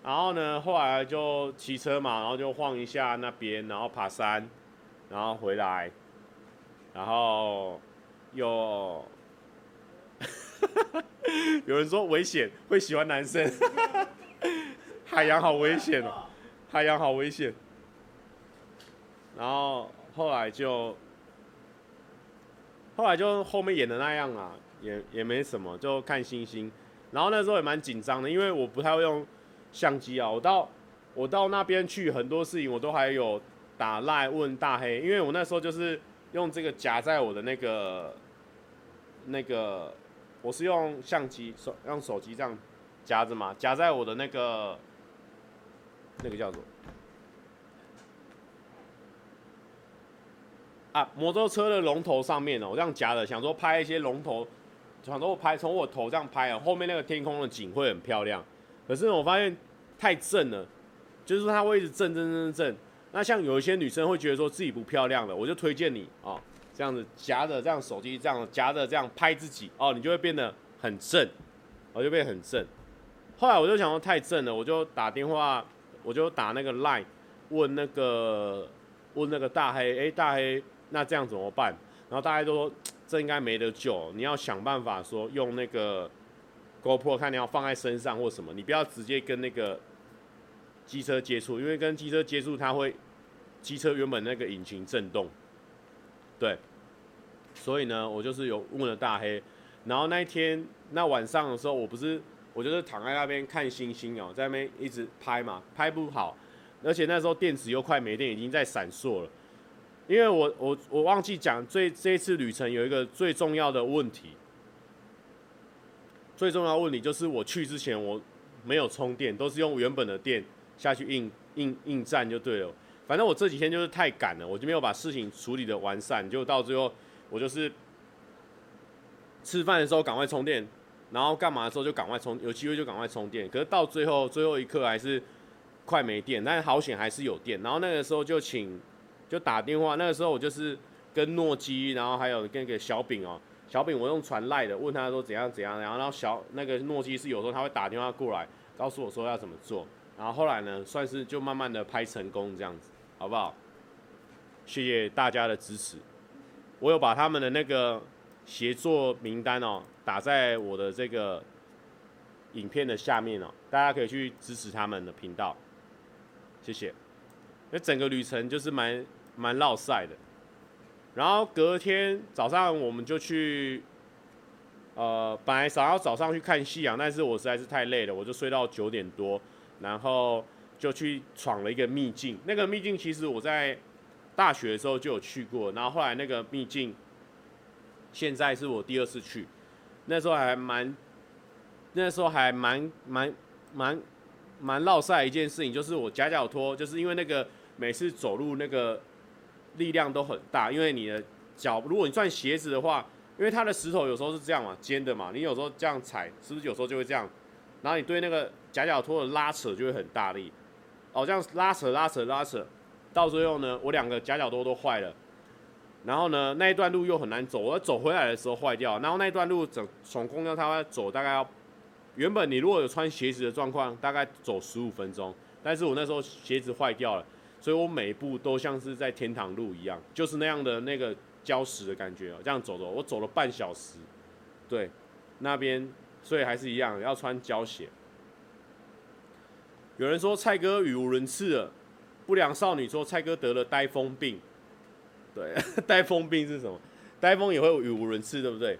然后呢，后来就骑车嘛，然后就晃一下那边，然后爬山，然后回来。然后又 [LAUGHS] 有人说危险，会喜欢男生，[LAUGHS] 海洋好危险哦，海洋好危险。然后后来就后来就后面演的那样啊，也也没什么，就看星星。然后那时候也蛮紧张的，因为我不太会用相机啊。我到我到那边去，很多事情我都还有打赖问大黑，因为我那时候就是。用这个夹在我的那个那个，我是用相机手用手机这样夹着嘛，夹在我的那个那个叫做啊摩托车的龙头上面哦，我这样夹着，想说拍一些龙头，想说我拍从我头这样拍啊，后面那个天空的景会很漂亮。可是我发现太正了，就是它会一直正正正正。那像有一些女生会觉得说自己不漂亮了，我就推荐你啊，这样子夹着这样手机这样夹着这样拍自己哦，你就会变得很正，我就变得很正。后来我就想说太正了，我就打电话，我就打那个 line 问那个问那个大黑，哎大黑，那这样怎么办？然后大黑都说这应该没得救，你要想办法说用那个 GoPro 看你要放在身上或什么，你不要直接跟那个机车接触，因为跟机车接触它会。机车原本那个引擎震动，对，所以呢，我就是有问了大黑，然后那一天那晚上的时候，我不是我就是躺在那边看星星哦，在那边一直拍嘛，拍不好，而且那时候电池又快没电，已经在闪烁了，因为我我我忘记讲，这这一次旅程有一个最重要的问题，最重要问题就是我去之前我没有充电，都是用原本的电下去应应应战就对了。反正我这几天就是太赶了，我就没有把事情处理的完善，就到最后我就是吃饭的时候赶快充电，然后干嘛的时候就赶快充，有机会就赶快充电。可是到最后最后一刻还是快没电，但是好险还是有电。然后那个时候就请就打电话，那个时候我就是跟诺基，然后还有跟个小饼哦，小饼我用传赖的问他说怎样怎样，然后然后小那个诺基是有时候他会打电话过来告诉我说要怎么做，然后后来呢算是就慢慢的拍成功这样子。好不好？谢谢大家的支持。我有把他们的那个协作名单哦打在我的这个影片的下面哦，大家可以去支持他们的频道，谢谢。那整个旅程就是蛮蛮绕赛的，然后隔天早上我们就去，呃，本来想要早上去看夕阳，但是我实在是太累了，我就睡到九点多，然后就去闯了一个秘境。那个秘境其实我在大学的时候就有去过，然后后来那个秘境，现在是我第二次去，那时候还蛮，那时候还蛮蛮蛮蛮绕赛一件事情，就是我夹脚拖，就是因为那个。每次走路那个力量都很大，因为你的脚，如果你穿鞋子的话，因为它的石头有时候是这样嘛，尖的嘛，你有时候这样踩，是不是有时候就会这样？然后你对那个夹脚拖的拉扯就会很大力，哦，这样拉扯拉扯拉扯，到最后呢，我两个夹脚拖都坏了。然后呢，那一段路又很难走，我走回来的时候坏掉。然后那一段路整从公交它走大概要，原本你如果有穿鞋子的状况，大概走十五分钟，但是我那时候鞋子坏掉了。所以我每一步都像是在天堂路一样，就是那样的那个礁石的感觉哦，这样走走，我走了半小时，对，那边，所以还是一样要穿胶鞋。有人说蔡哥语无伦次了，不良少女说蔡哥得了呆疯病，对，[LAUGHS] 呆疯病是什么？呆疯也会语无伦次，对不对？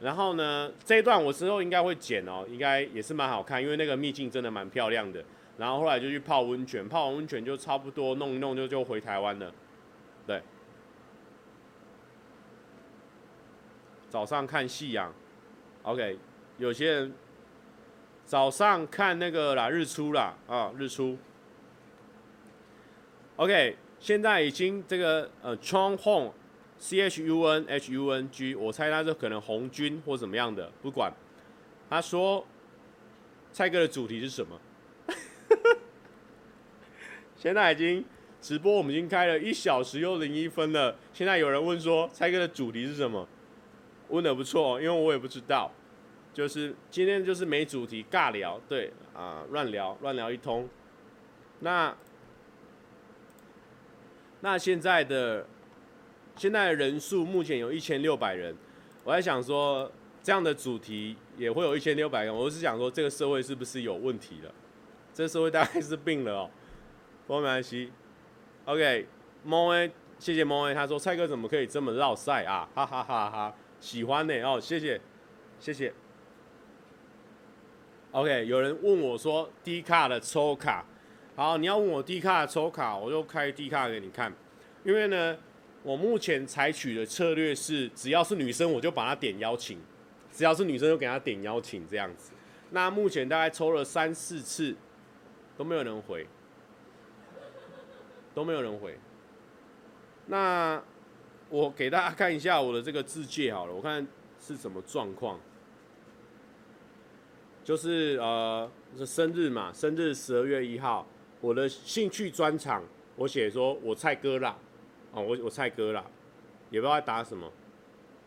然后呢，这一段我之后应该会剪哦，应该也是蛮好看，因为那个秘境真的蛮漂亮的。然后后来就去泡温泉，泡完温泉就差不多弄一弄就就回台湾了，对。早上看夕阳，OK，有些人早上看那个啦日出啦啊日出，OK，现在已经这个呃 Chun Hong，C H U N H U N G，我猜他是可能红军或怎么样的，不管。他说蔡哥的主题是什么？[LAUGHS] 现在已经直播，我们已经开了一小时又零一分了。现在有人问说，蔡哥的主题是什么？问的不错，因为我也不知道。就是今天就是没主题，尬聊，对啊，乱聊乱聊一通。那那现在的现在的人数目前有一千六百人，我在想说，这样的主题也会有一千六百人。我是想说，这个社会是不是有问题了？这社会大概是病了哦。不过没关系，OK，猫 A，谢谢猫 A，他说蔡哥怎么可以这么绕赛啊？哈哈哈哈，喜欢呢哦，谢谢，谢谢。OK，有人问我说 D 卡的抽卡，好，你要问我 D 卡抽卡，我就开 D 卡给你看。因为呢，我目前采取的策略是，只要是女生我就把她点邀请，只要是女生就给她点邀请这样子。那目前大概抽了三四次，都没有人回。都没有人回，那我给大家看一下我的这个自介好了，我看是什么状况。就是呃，是生日嘛，生日十二月一号，我的兴趣专长，我写说我蔡哥啦，哦，我我蔡哥啦，也不知道在打什么，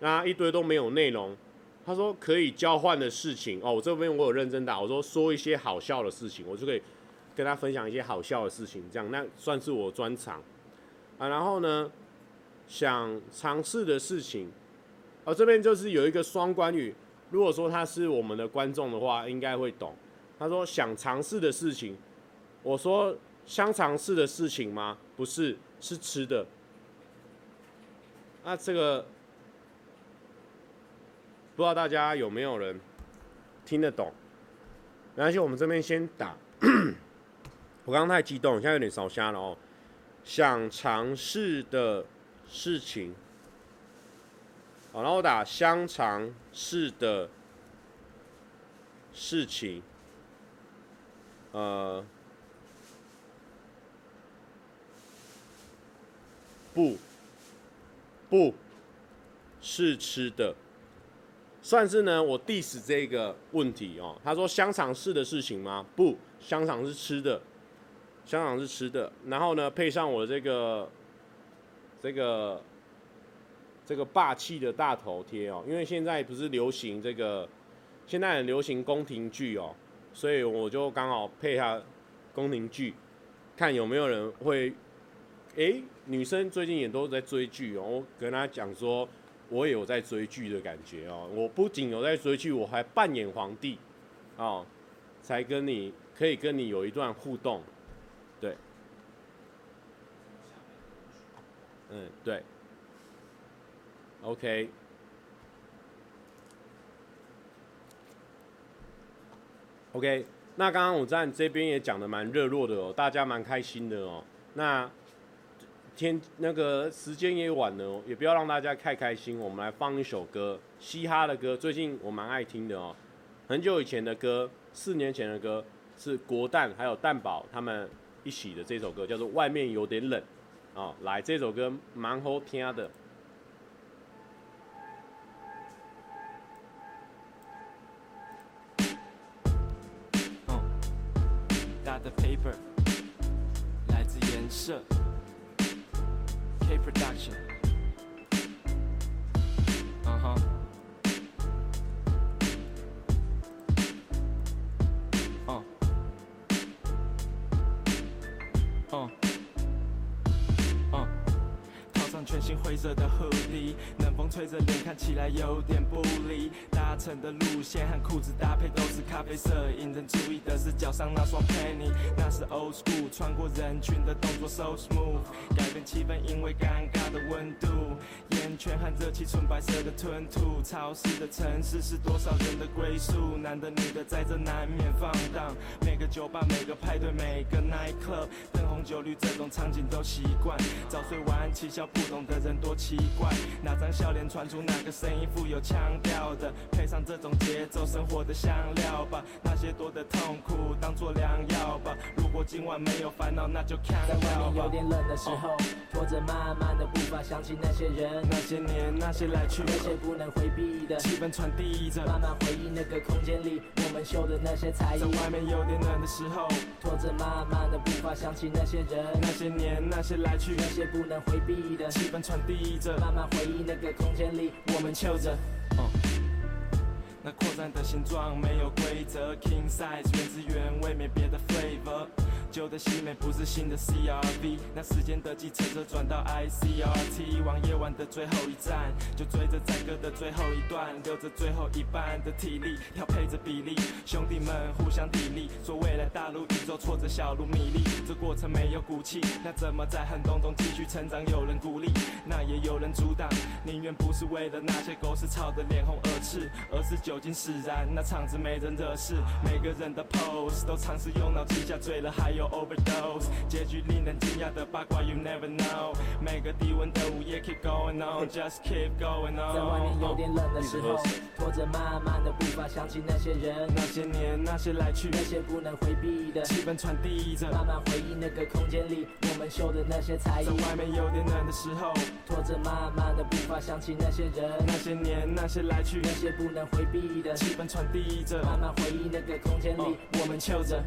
那一堆都没有内容。他说可以交换的事情，哦，我这边我有认真打，我说说一些好笑的事情，我就可以。跟他分享一些好笑的事情，这样那算是我专长啊。然后呢，想尝试的事情，哦，这边就是有一个双关语。如果说他是我们的观众的话，应该会懂。他说想尝试的事情，我说香肠式的事情吗？不是，是吃的。那这个不知道大家有没有人听得懂？没关系，我们这边先打。[CLEARS THROAT] 我刚刚太激动，现在有点烧瞎了哦。想尝试的事情，好，然后我打香肠式的事情，呃，不，不是吃的，算是呢，我 diss 这个问题哦。他说香肠是的事情吗？不，香肠是吃的。香肠是吃的，然后呢，配上我这个这个这个霸气的大头贴哦，因为现在不是流行这个，现在很流行宫廷剧哦，所以我就刚好配下宫廷剧，看有没有人会欸，女生最近也都在追剧哦，我跟她讲说，我也有在追剧的感觉哦，我不仅有在追剧，我还扮演皇帝，哦，才跟你可以跟你有一段互动，对，嗯，对，OK。OK，那刚刚我在这边也讲的蛮热络的哦，大家蛮开心的哦。那天那个时间也晚了哦，也不要让大家太开心。我们来放一首歌，嘻哈的歌，最近我蛮爱听的哦。很久以前的歌，四年前的歌，是国蛋还有蛋堡他们一起的这首歌，叫做《外面有点冷》哦。来，这首歌蛮好听的。的 paper 来自颜色 Production. Uh huh. 全新灰色的 hoodie，冷风吹着脸，看起来有点不离。搭乘的路线和裤子搭配都是咖啡色，引人注意的是脚上那双 penny，那是 old school，穿过人群的动作 so smooth，改变气氛因为尴尬的温度，烟圈和热气纯白色的吞吐，潮湿的城市是多少人的归宿，男的女的在这难免放荡，每个酒吧每个派对每个 night club，灯红酒绿这种场景都习惯，早睡晚起笑不懂的人多奇怪，哪张笑脸传出哪个声音富有腔调的。配上这种节奏，生活的香料吧，那些多的痛苦当做良药吧。如果今晚没有烦恼，那就看。在外面有点冷的时候，拖着慢慢的步伐，想起那些人，那些年，那些来去，那些不能回避的气氛传递着。慢慢回忆那个空间里，我们秀的那些才艺。在外面有点冷的时候，拖着慢慢的步伐，想起那些人，那些年，那些来去，那些不能回避的气氛传递着。慢慢回忆那个空间里，我们求着。那扩散的形状没有规则，King size 原汁原味，没别的 flavor。旧的西美不是新的 CRV，那时间的计程车转到 ICRT，往夜晚的最后一站，就追着载歌的最后一段，留着最后一半的体力，调配着比例，兄弟们互相砥砺，说未来大如宇宙，挫折小如米粒，这过程没有骨气，那怎么在寒冬中继续成长？有人鼓励，那也有人阻挡，宁愿不是为了那些狗屎吵得脸红耳赤，而是酒精使然，那场子没人惹事，每个人的 pose 都尝试用脑记下醉了还有。Overdose，结局令人惊讶的八卦，You never know。每个低温的午夜，Keep going on，Just keep going on。在外面有点冷的时候，拖着慢慢的步伐，想起那些人，那些年，那些来去，那些不能回避的气氛传递着。慢慢回忆那个空间里，我们秀的那些才艺。在外面有点冷的时候，拖着慢慢的步伐，想起那些人，那些年，那些来去，那些不能回避的气氛传递着。慢慢回忆那个空间里，oh, 我们秀着。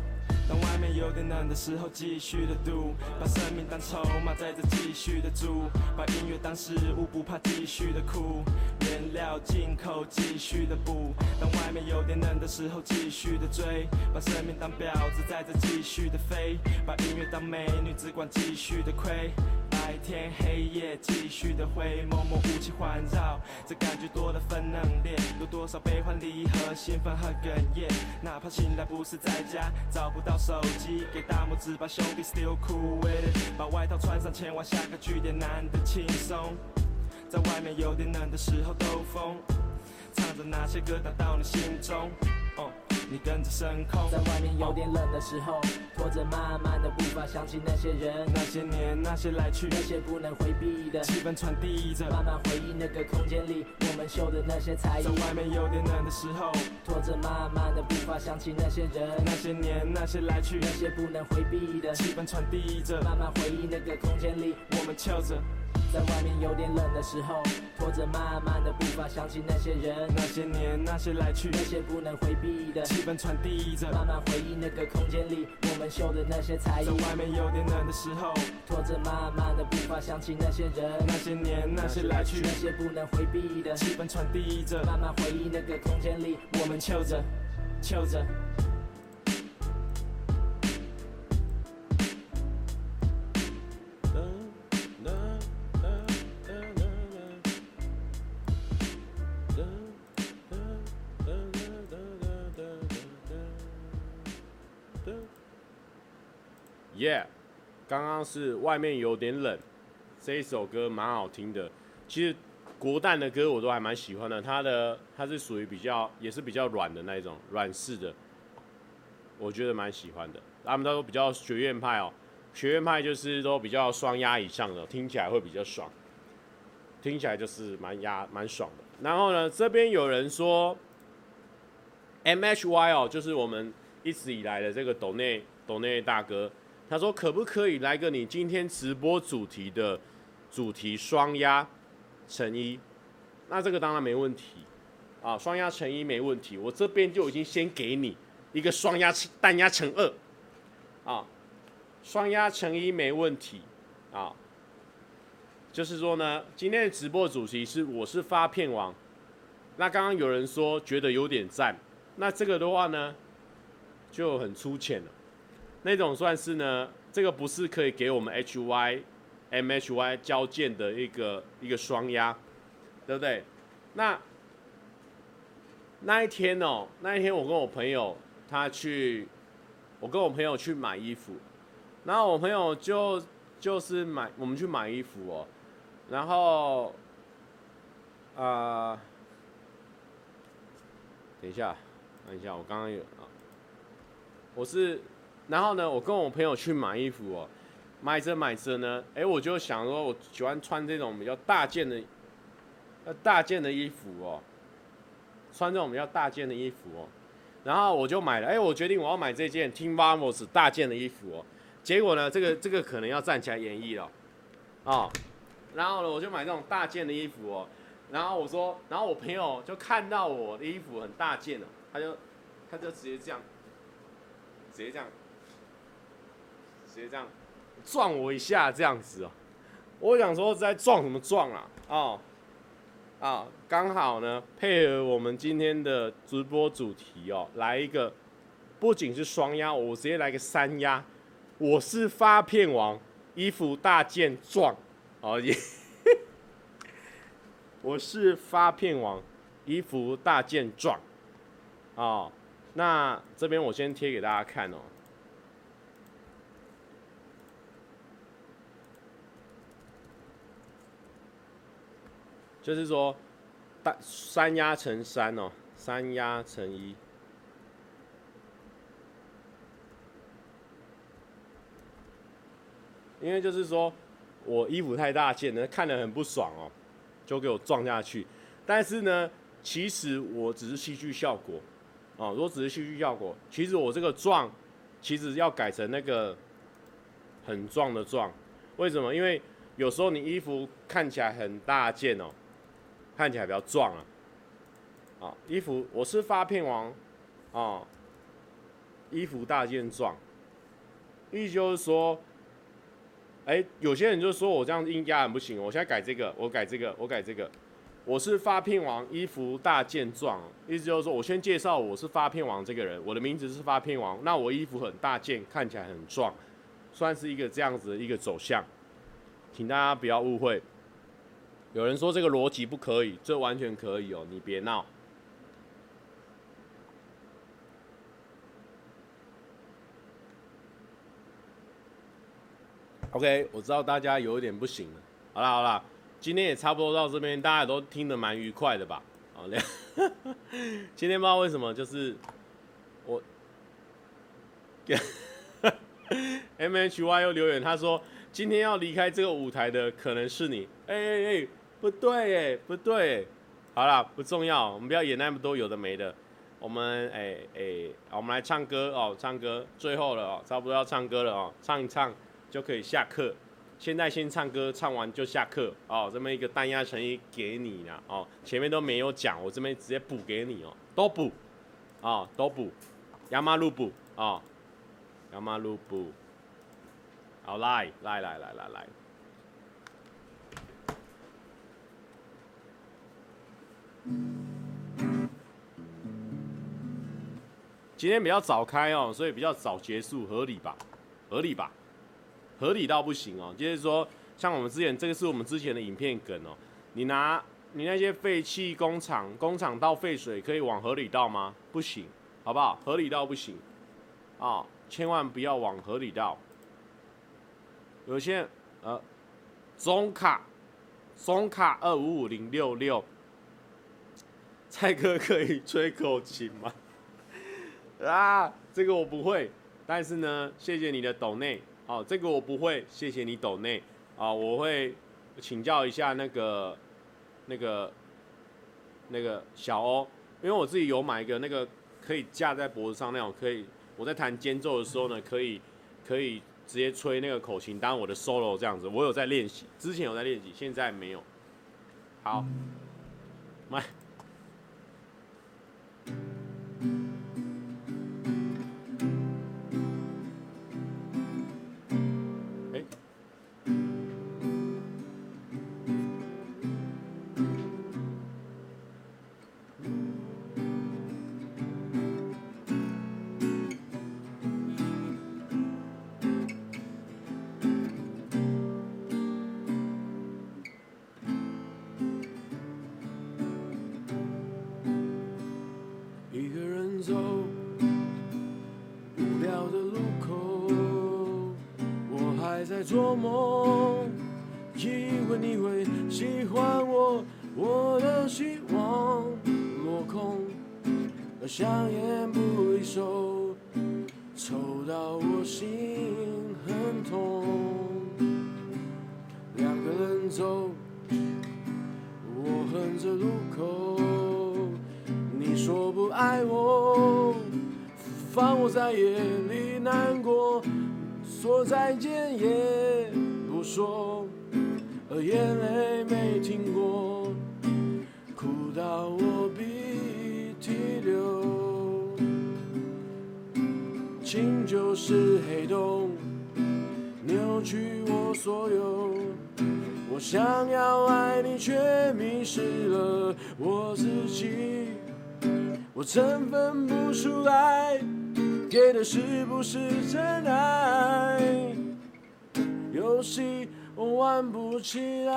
当外面有点冷的时候，继续的赌，把生命当筹码，在这继续的赌，把音乐当食物，不怕继续的苦，原料进口，继续的补。当外面有点冷的时候，继续的追，把生命当婊子，在这继续的飞，把音乐当美女，只管继续的亏。白天黑夜继续的挥，默默雾气环绕，这感觉多了分冷裂，有多少悲欢离合，兴奋和哽咽，哪怕醒来不是在家，找不到手机，给大拇指，把兄弟 still cool with it，把外套穿上，前往下个据点，难得轻松，在外面有点冷的时候兜风，唱着那些歌打到你心中。你跟着升空，在外面有点冷的时候，拖着慢慢的步伐，想起那些人，那些年，那些来去，那些不能回避的气氛传递着。慢慢回忆那个空间里，我们秀的那些才艺。在外面有点冷的时候，拖着慢慢的步伐，想起那些人，那些年，那些来去，那些不能回避的气氛传递着。慢慢回忆那个空间里，我们翘着。在外面有点冷的时候，拖着慢慢的步伐，想起那些人，那些年，那些来去，那些不能回避的气氛传递着。慢慢回忆那个空间里，我们秀的那些才艺。在外面有点冷的时候，拖着慢慢的步伐，想起那些人，那些年，那些来去，那些不能回避的气氛传递着。慢慢回忆那个空间里，我们秀着，秀着。耶，刚刚是外面有点冷，这一首歌蛮好听的。其实国蛋的歌我都还蛮喜欢的，它的它是属于比较也是比较软的那一种软式的，我觉得蛮喜欢的。他们都比较学院派哦，学院派就是都比较双压以上的，听起来会比较爽，听起来就是蛮压蛮爽的。然后呢，这边有人说，MHY 哦，就是我们一直以来的这个斗内斗内大哥，他说可不可以来个你今天直播主题的主题双压成一？那这个当然没问题。啊，双压成一没问题，我这边就已经先给你一个双压单压成二。啊，双压成一没问题。啊，就是说呢，今天的直播主题是我是发片王，那刚刚有人说觉得有点赞，那这个的话呢就很粗浅了，那种算是呢，这个不是可以给我们 HY MHY 交件的一个一个双压，对不对？那那一天哦，那一天我跟我朋友他去。我跟我朋友去买衣服，然后我朋友就就是买我们去买衣服哦，然后啊、等一下，等一下，我刚刚有啊，我是，然后呢，我跟我朋友去买衣服哦，买着买着呢，哎，我就想说，我喜欢穿这种比较大件的，呃，大件的衣服哦，穿这种比较大件的衣服哦。然后我就买了，哎，我决定我要买这件 Team Vamos 大件的衣服哦。结果呢，这个这个可能要站起来演绎了，啊、哦。然后呢，我就买这种大件的衣服哦。然后我说，然后我朋友就看到我的衣服很大件了，他就他就直接这样，直接这样，直接这样撞我一下这样子哦。我想说在撞什么撞啊？哦。啊，刚好呢，配合我们今天的直播主题哦，来一个，不仅是双压，我直接来个三压。我是发片王，衣服大件撞，哦耶！[LAUGHS] 我是发片王，衣服大件撞，哦，那这边我先贴给大家看哦，就是说，大三压成三哦，三压成一，因为就是说我衣服太大件了，看得很不爽哦，就给我撞下去。但是呢，其实我只是戏剧效果哦，如果只是戏剧效果，其实我这个撞，其实要改成那个很壮的壮。为什么？因为有时候你衣服看起来很大件哦。看起来比较壮啊，啊，衣服我是发片王，啊，衣服大件壮，意思就是说，哎、有些人就说我这样硬压很不行，我现在改这个，我改这个，我改这个，我是发片王，衣服大件壮，意思就是说我先介绍我是发片王这个人，我的名字是发片王，那我衣服很大件，看起来很壮，算是一个这样子的一个走向，请大家不要误会。有人说这个逻辑不可以，这完全可以哦，你别闹。OK，我知道大家有一点不行了。好啦好啦，今天也差不多到这边，大家都听得蛮愉快的吧？好嘞。[LAUGHS] 今天不知道为什么，就是我 MHY 又留言，他说今天要离开这个舞台的可能是你。哎哎哎。不对哎，不对，好了，不重要，我们不要演那么多有的没的。我们哎哎，我们来唱歌哦，唱歌，最后了哦，差不多要唱歌了哦，唱一唱就可以下课。现在先唱歌，唱完就下课哦。这么一个单压成一给你了哦，前面都没有讲，我这边直接补给你哦，都补，哦，都补，亚马路补哦，亚马路补，好来来来来来来。今天比较早开哦，所以比较早结束，合理吧？合理吧？合理到不行哦。就是说，像我们之前这个是我们之前的影片梗哦。你拿你那些废弃工厂，工厂倒废水可以往河里倒吗？不行，好不好？合理到不行啊！千万不要往河里倒有些呃，中卡，中卡二五五零六六，蔡哥可以吹口琴吗？啊，这个我不会，但是呢，谢谢你的抖内，哦，这个我不会，谢谢你抖内，啊，我会请教一下那个那个那个小欧，因为我自己有买一个那个可以架在脖子上那种，可以我在弹间奏的时候呢，可以可以直接吹那个口琴当我的 solo 这样子，我有在练习，之前有在练习，现在没有。好，来。情就是黑洞，扭曲我所有。我想要爱你，却迷失了我自己。我真分不出来。给的是不是真爱？游戏我玩不起来。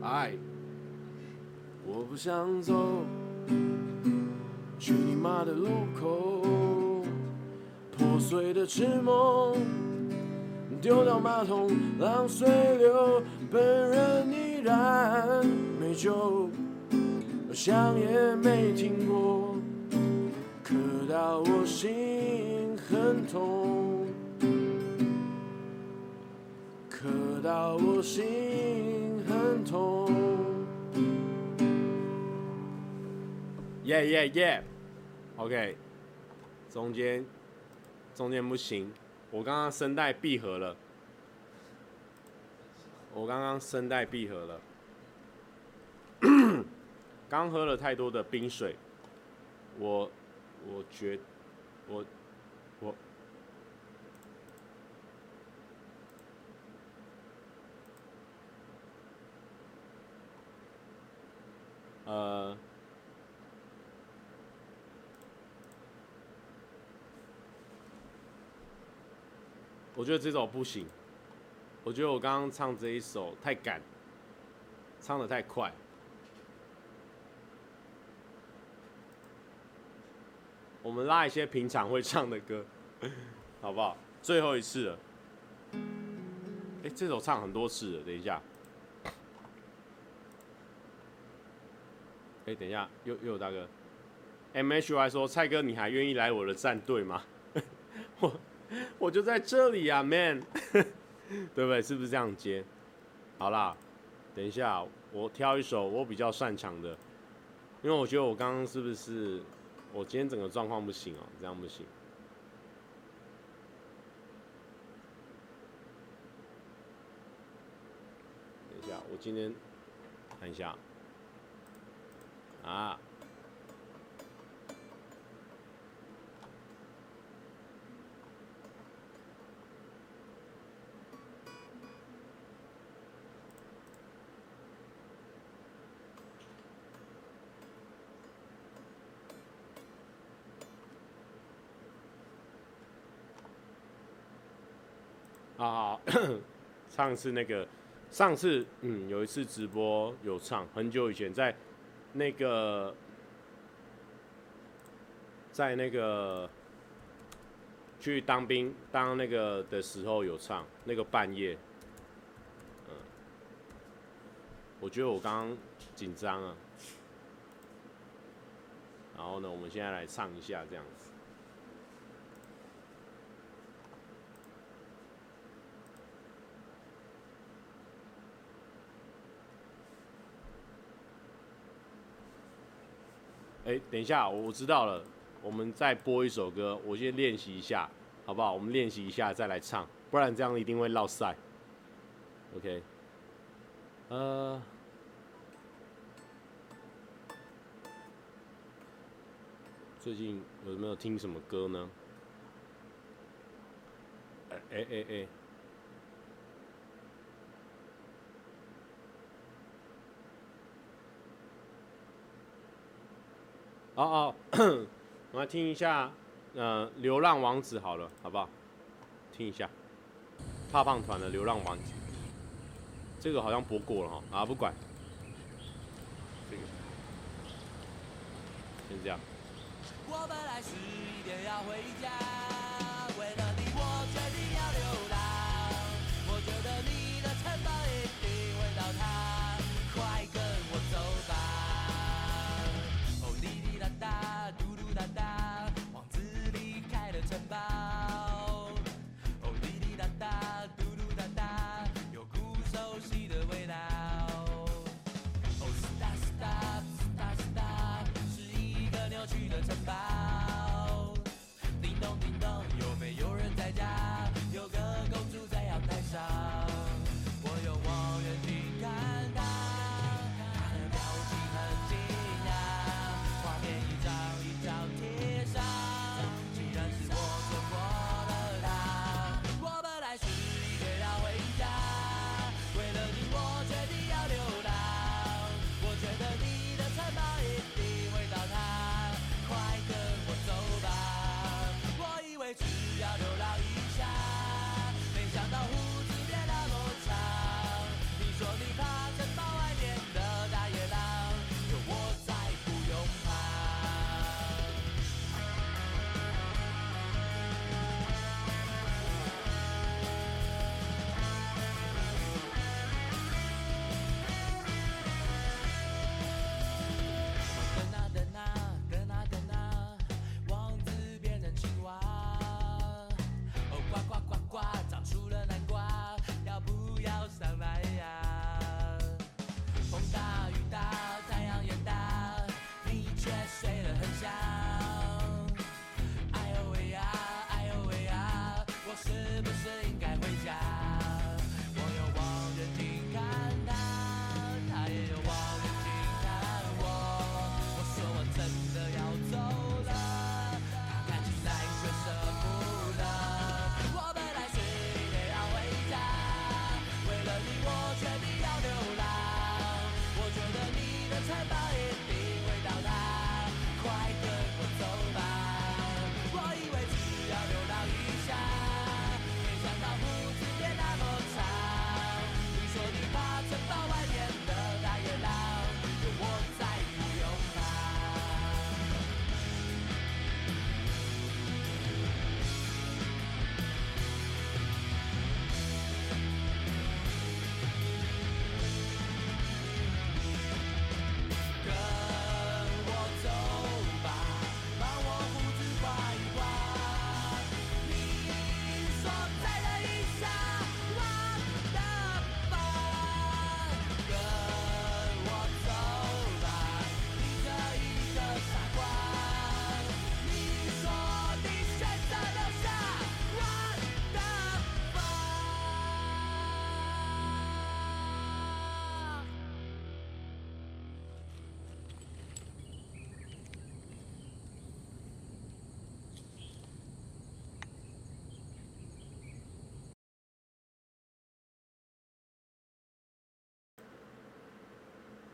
爱，我不想走，去你妈的路口，破碎的痴梦，丢到马桶让水流，本人依然没救。想也没停过，刻到我心很痛，刻到我心很痛。耶耶耶，OK，中间中间不行，我刚刚声带闭合了，我刚刚声带闭合了。[CLEARS THROAT] 刚喝了太多的冰水，我我觉我我呃，我觉得这首不行，我觉得我刚刚唱这一首太赶，唱得太快。我们拉一些平常会唱的歌，[LAUGHS] 好不好？最后一次了。哎，这首唱很多次了，等一下。哎，等一下，又又有大哥。M H Y 说：“蔡哥，你还愿意来我的战队吗？”我 [LAUGHS] [LAUGHS] 我就在这里啊，Man，[LAUGHS] 对不对？是不是这样接？好啦，等一下，我挑一首我比较擅长的，因为我觉得我刚刚是不是？我今天整个状况不行哦，这样不行。等一下，我今天看一下啊。啊，[COUGHS] 上次那个，上次嗯，有一次直播有唱，很久以前在那个，在那个去当兵当那个的时候有唱那个半夜，嗯，我觉得我刚刚紧张啊，然后呢，我们现在来唱一下这样子。哎，等一下，我知道了。我们再播一首歌，我先练习一下，好不好？我们练习一下再来唱，不然这样一定会落赛。OK，呃，最近有没有听什么歌呢？哎哎哎。哦哦，[COUGHS] 我来听一下，呃，《流浪王子》好了，好不好？听一下，怕胖团的《流浪王子》，这个好像播过了哈，啊，不管，这个，先这样。我本来十一点要回家，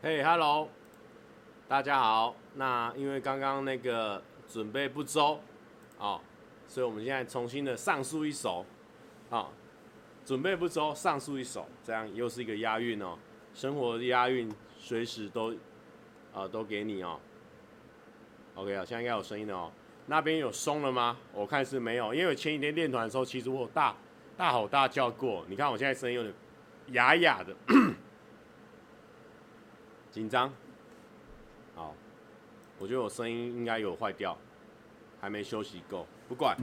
嘿、hey，Hello，大家好。那因为刚刚那个准备不周，哦，所以我们现在重新的上诉一首，啊、准备不周，上诉一首，这样又是一个押韵哦。生活的押韵随时都，啊、都给你哦。OK 啊，现在应该有声音了哦。那边有松了吗？我看是没有，因为前几天练团的时候，其实我有大大吼大叫过。你看我现在声音有点哑哑的，紧张。好，我觉得我声音应该有坏掉，还没休息够，不管。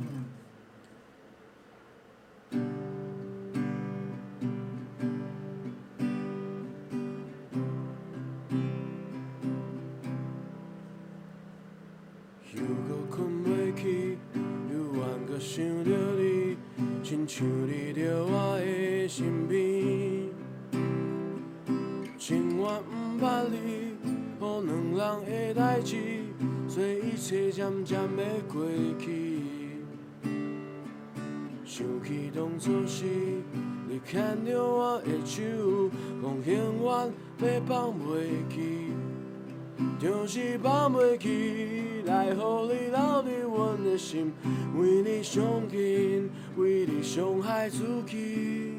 放袂记，来予你留伫阮的心，为你上紧。为你伤害自己，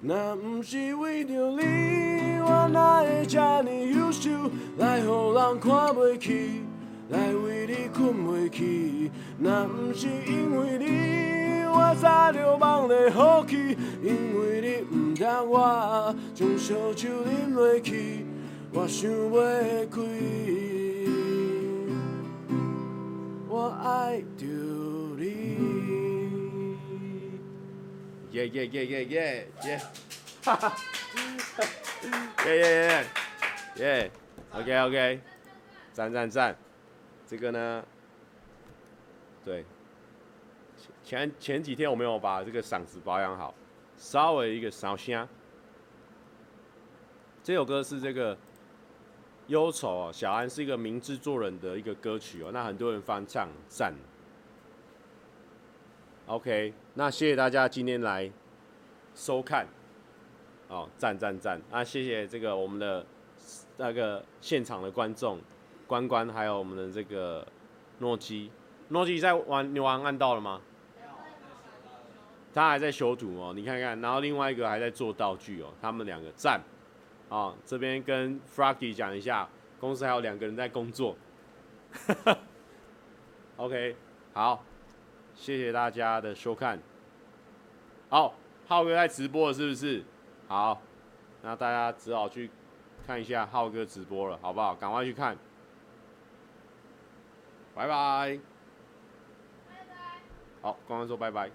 若不是为着你，我哪会这么优秀，来予人看不起，来为你困袂去。若不是因为你，我早就忘了放弃，因为你唔让我将烧酒饮落去，我想袂开，我爱着。耶耶耶耶耶耶，哈哈，耶耶耶耶，OK OK，赞赞赞，这个呢，对，前前几天我没有把这个嗓子保养好，稍微一个烧声。这首歌是这个忧愁哦，小安是一个名制作人的一个歌曲哦，那很多人翻唱赞。OK，那谢谢大家今天来收看，哦，赞赞赞！那，谢谢这个我们的那个现场的观众、关关，还有我们的这个诺基，诺基在玩，你玩按到了吗？他还在修图哦，你看看，然后另外一个还在做道具哦，他们两个赞，啊，这边跟 Froggy 讲一下，公司还有两个人在工作，[LAUGHS] OK，好。谢谢大家的收看。好，浩哥在直播了，是不是？好，那大家只好去看一下浩哥直播了，好不好？赶快去看。拜拜。拜拜。好，刚刚说拜拜。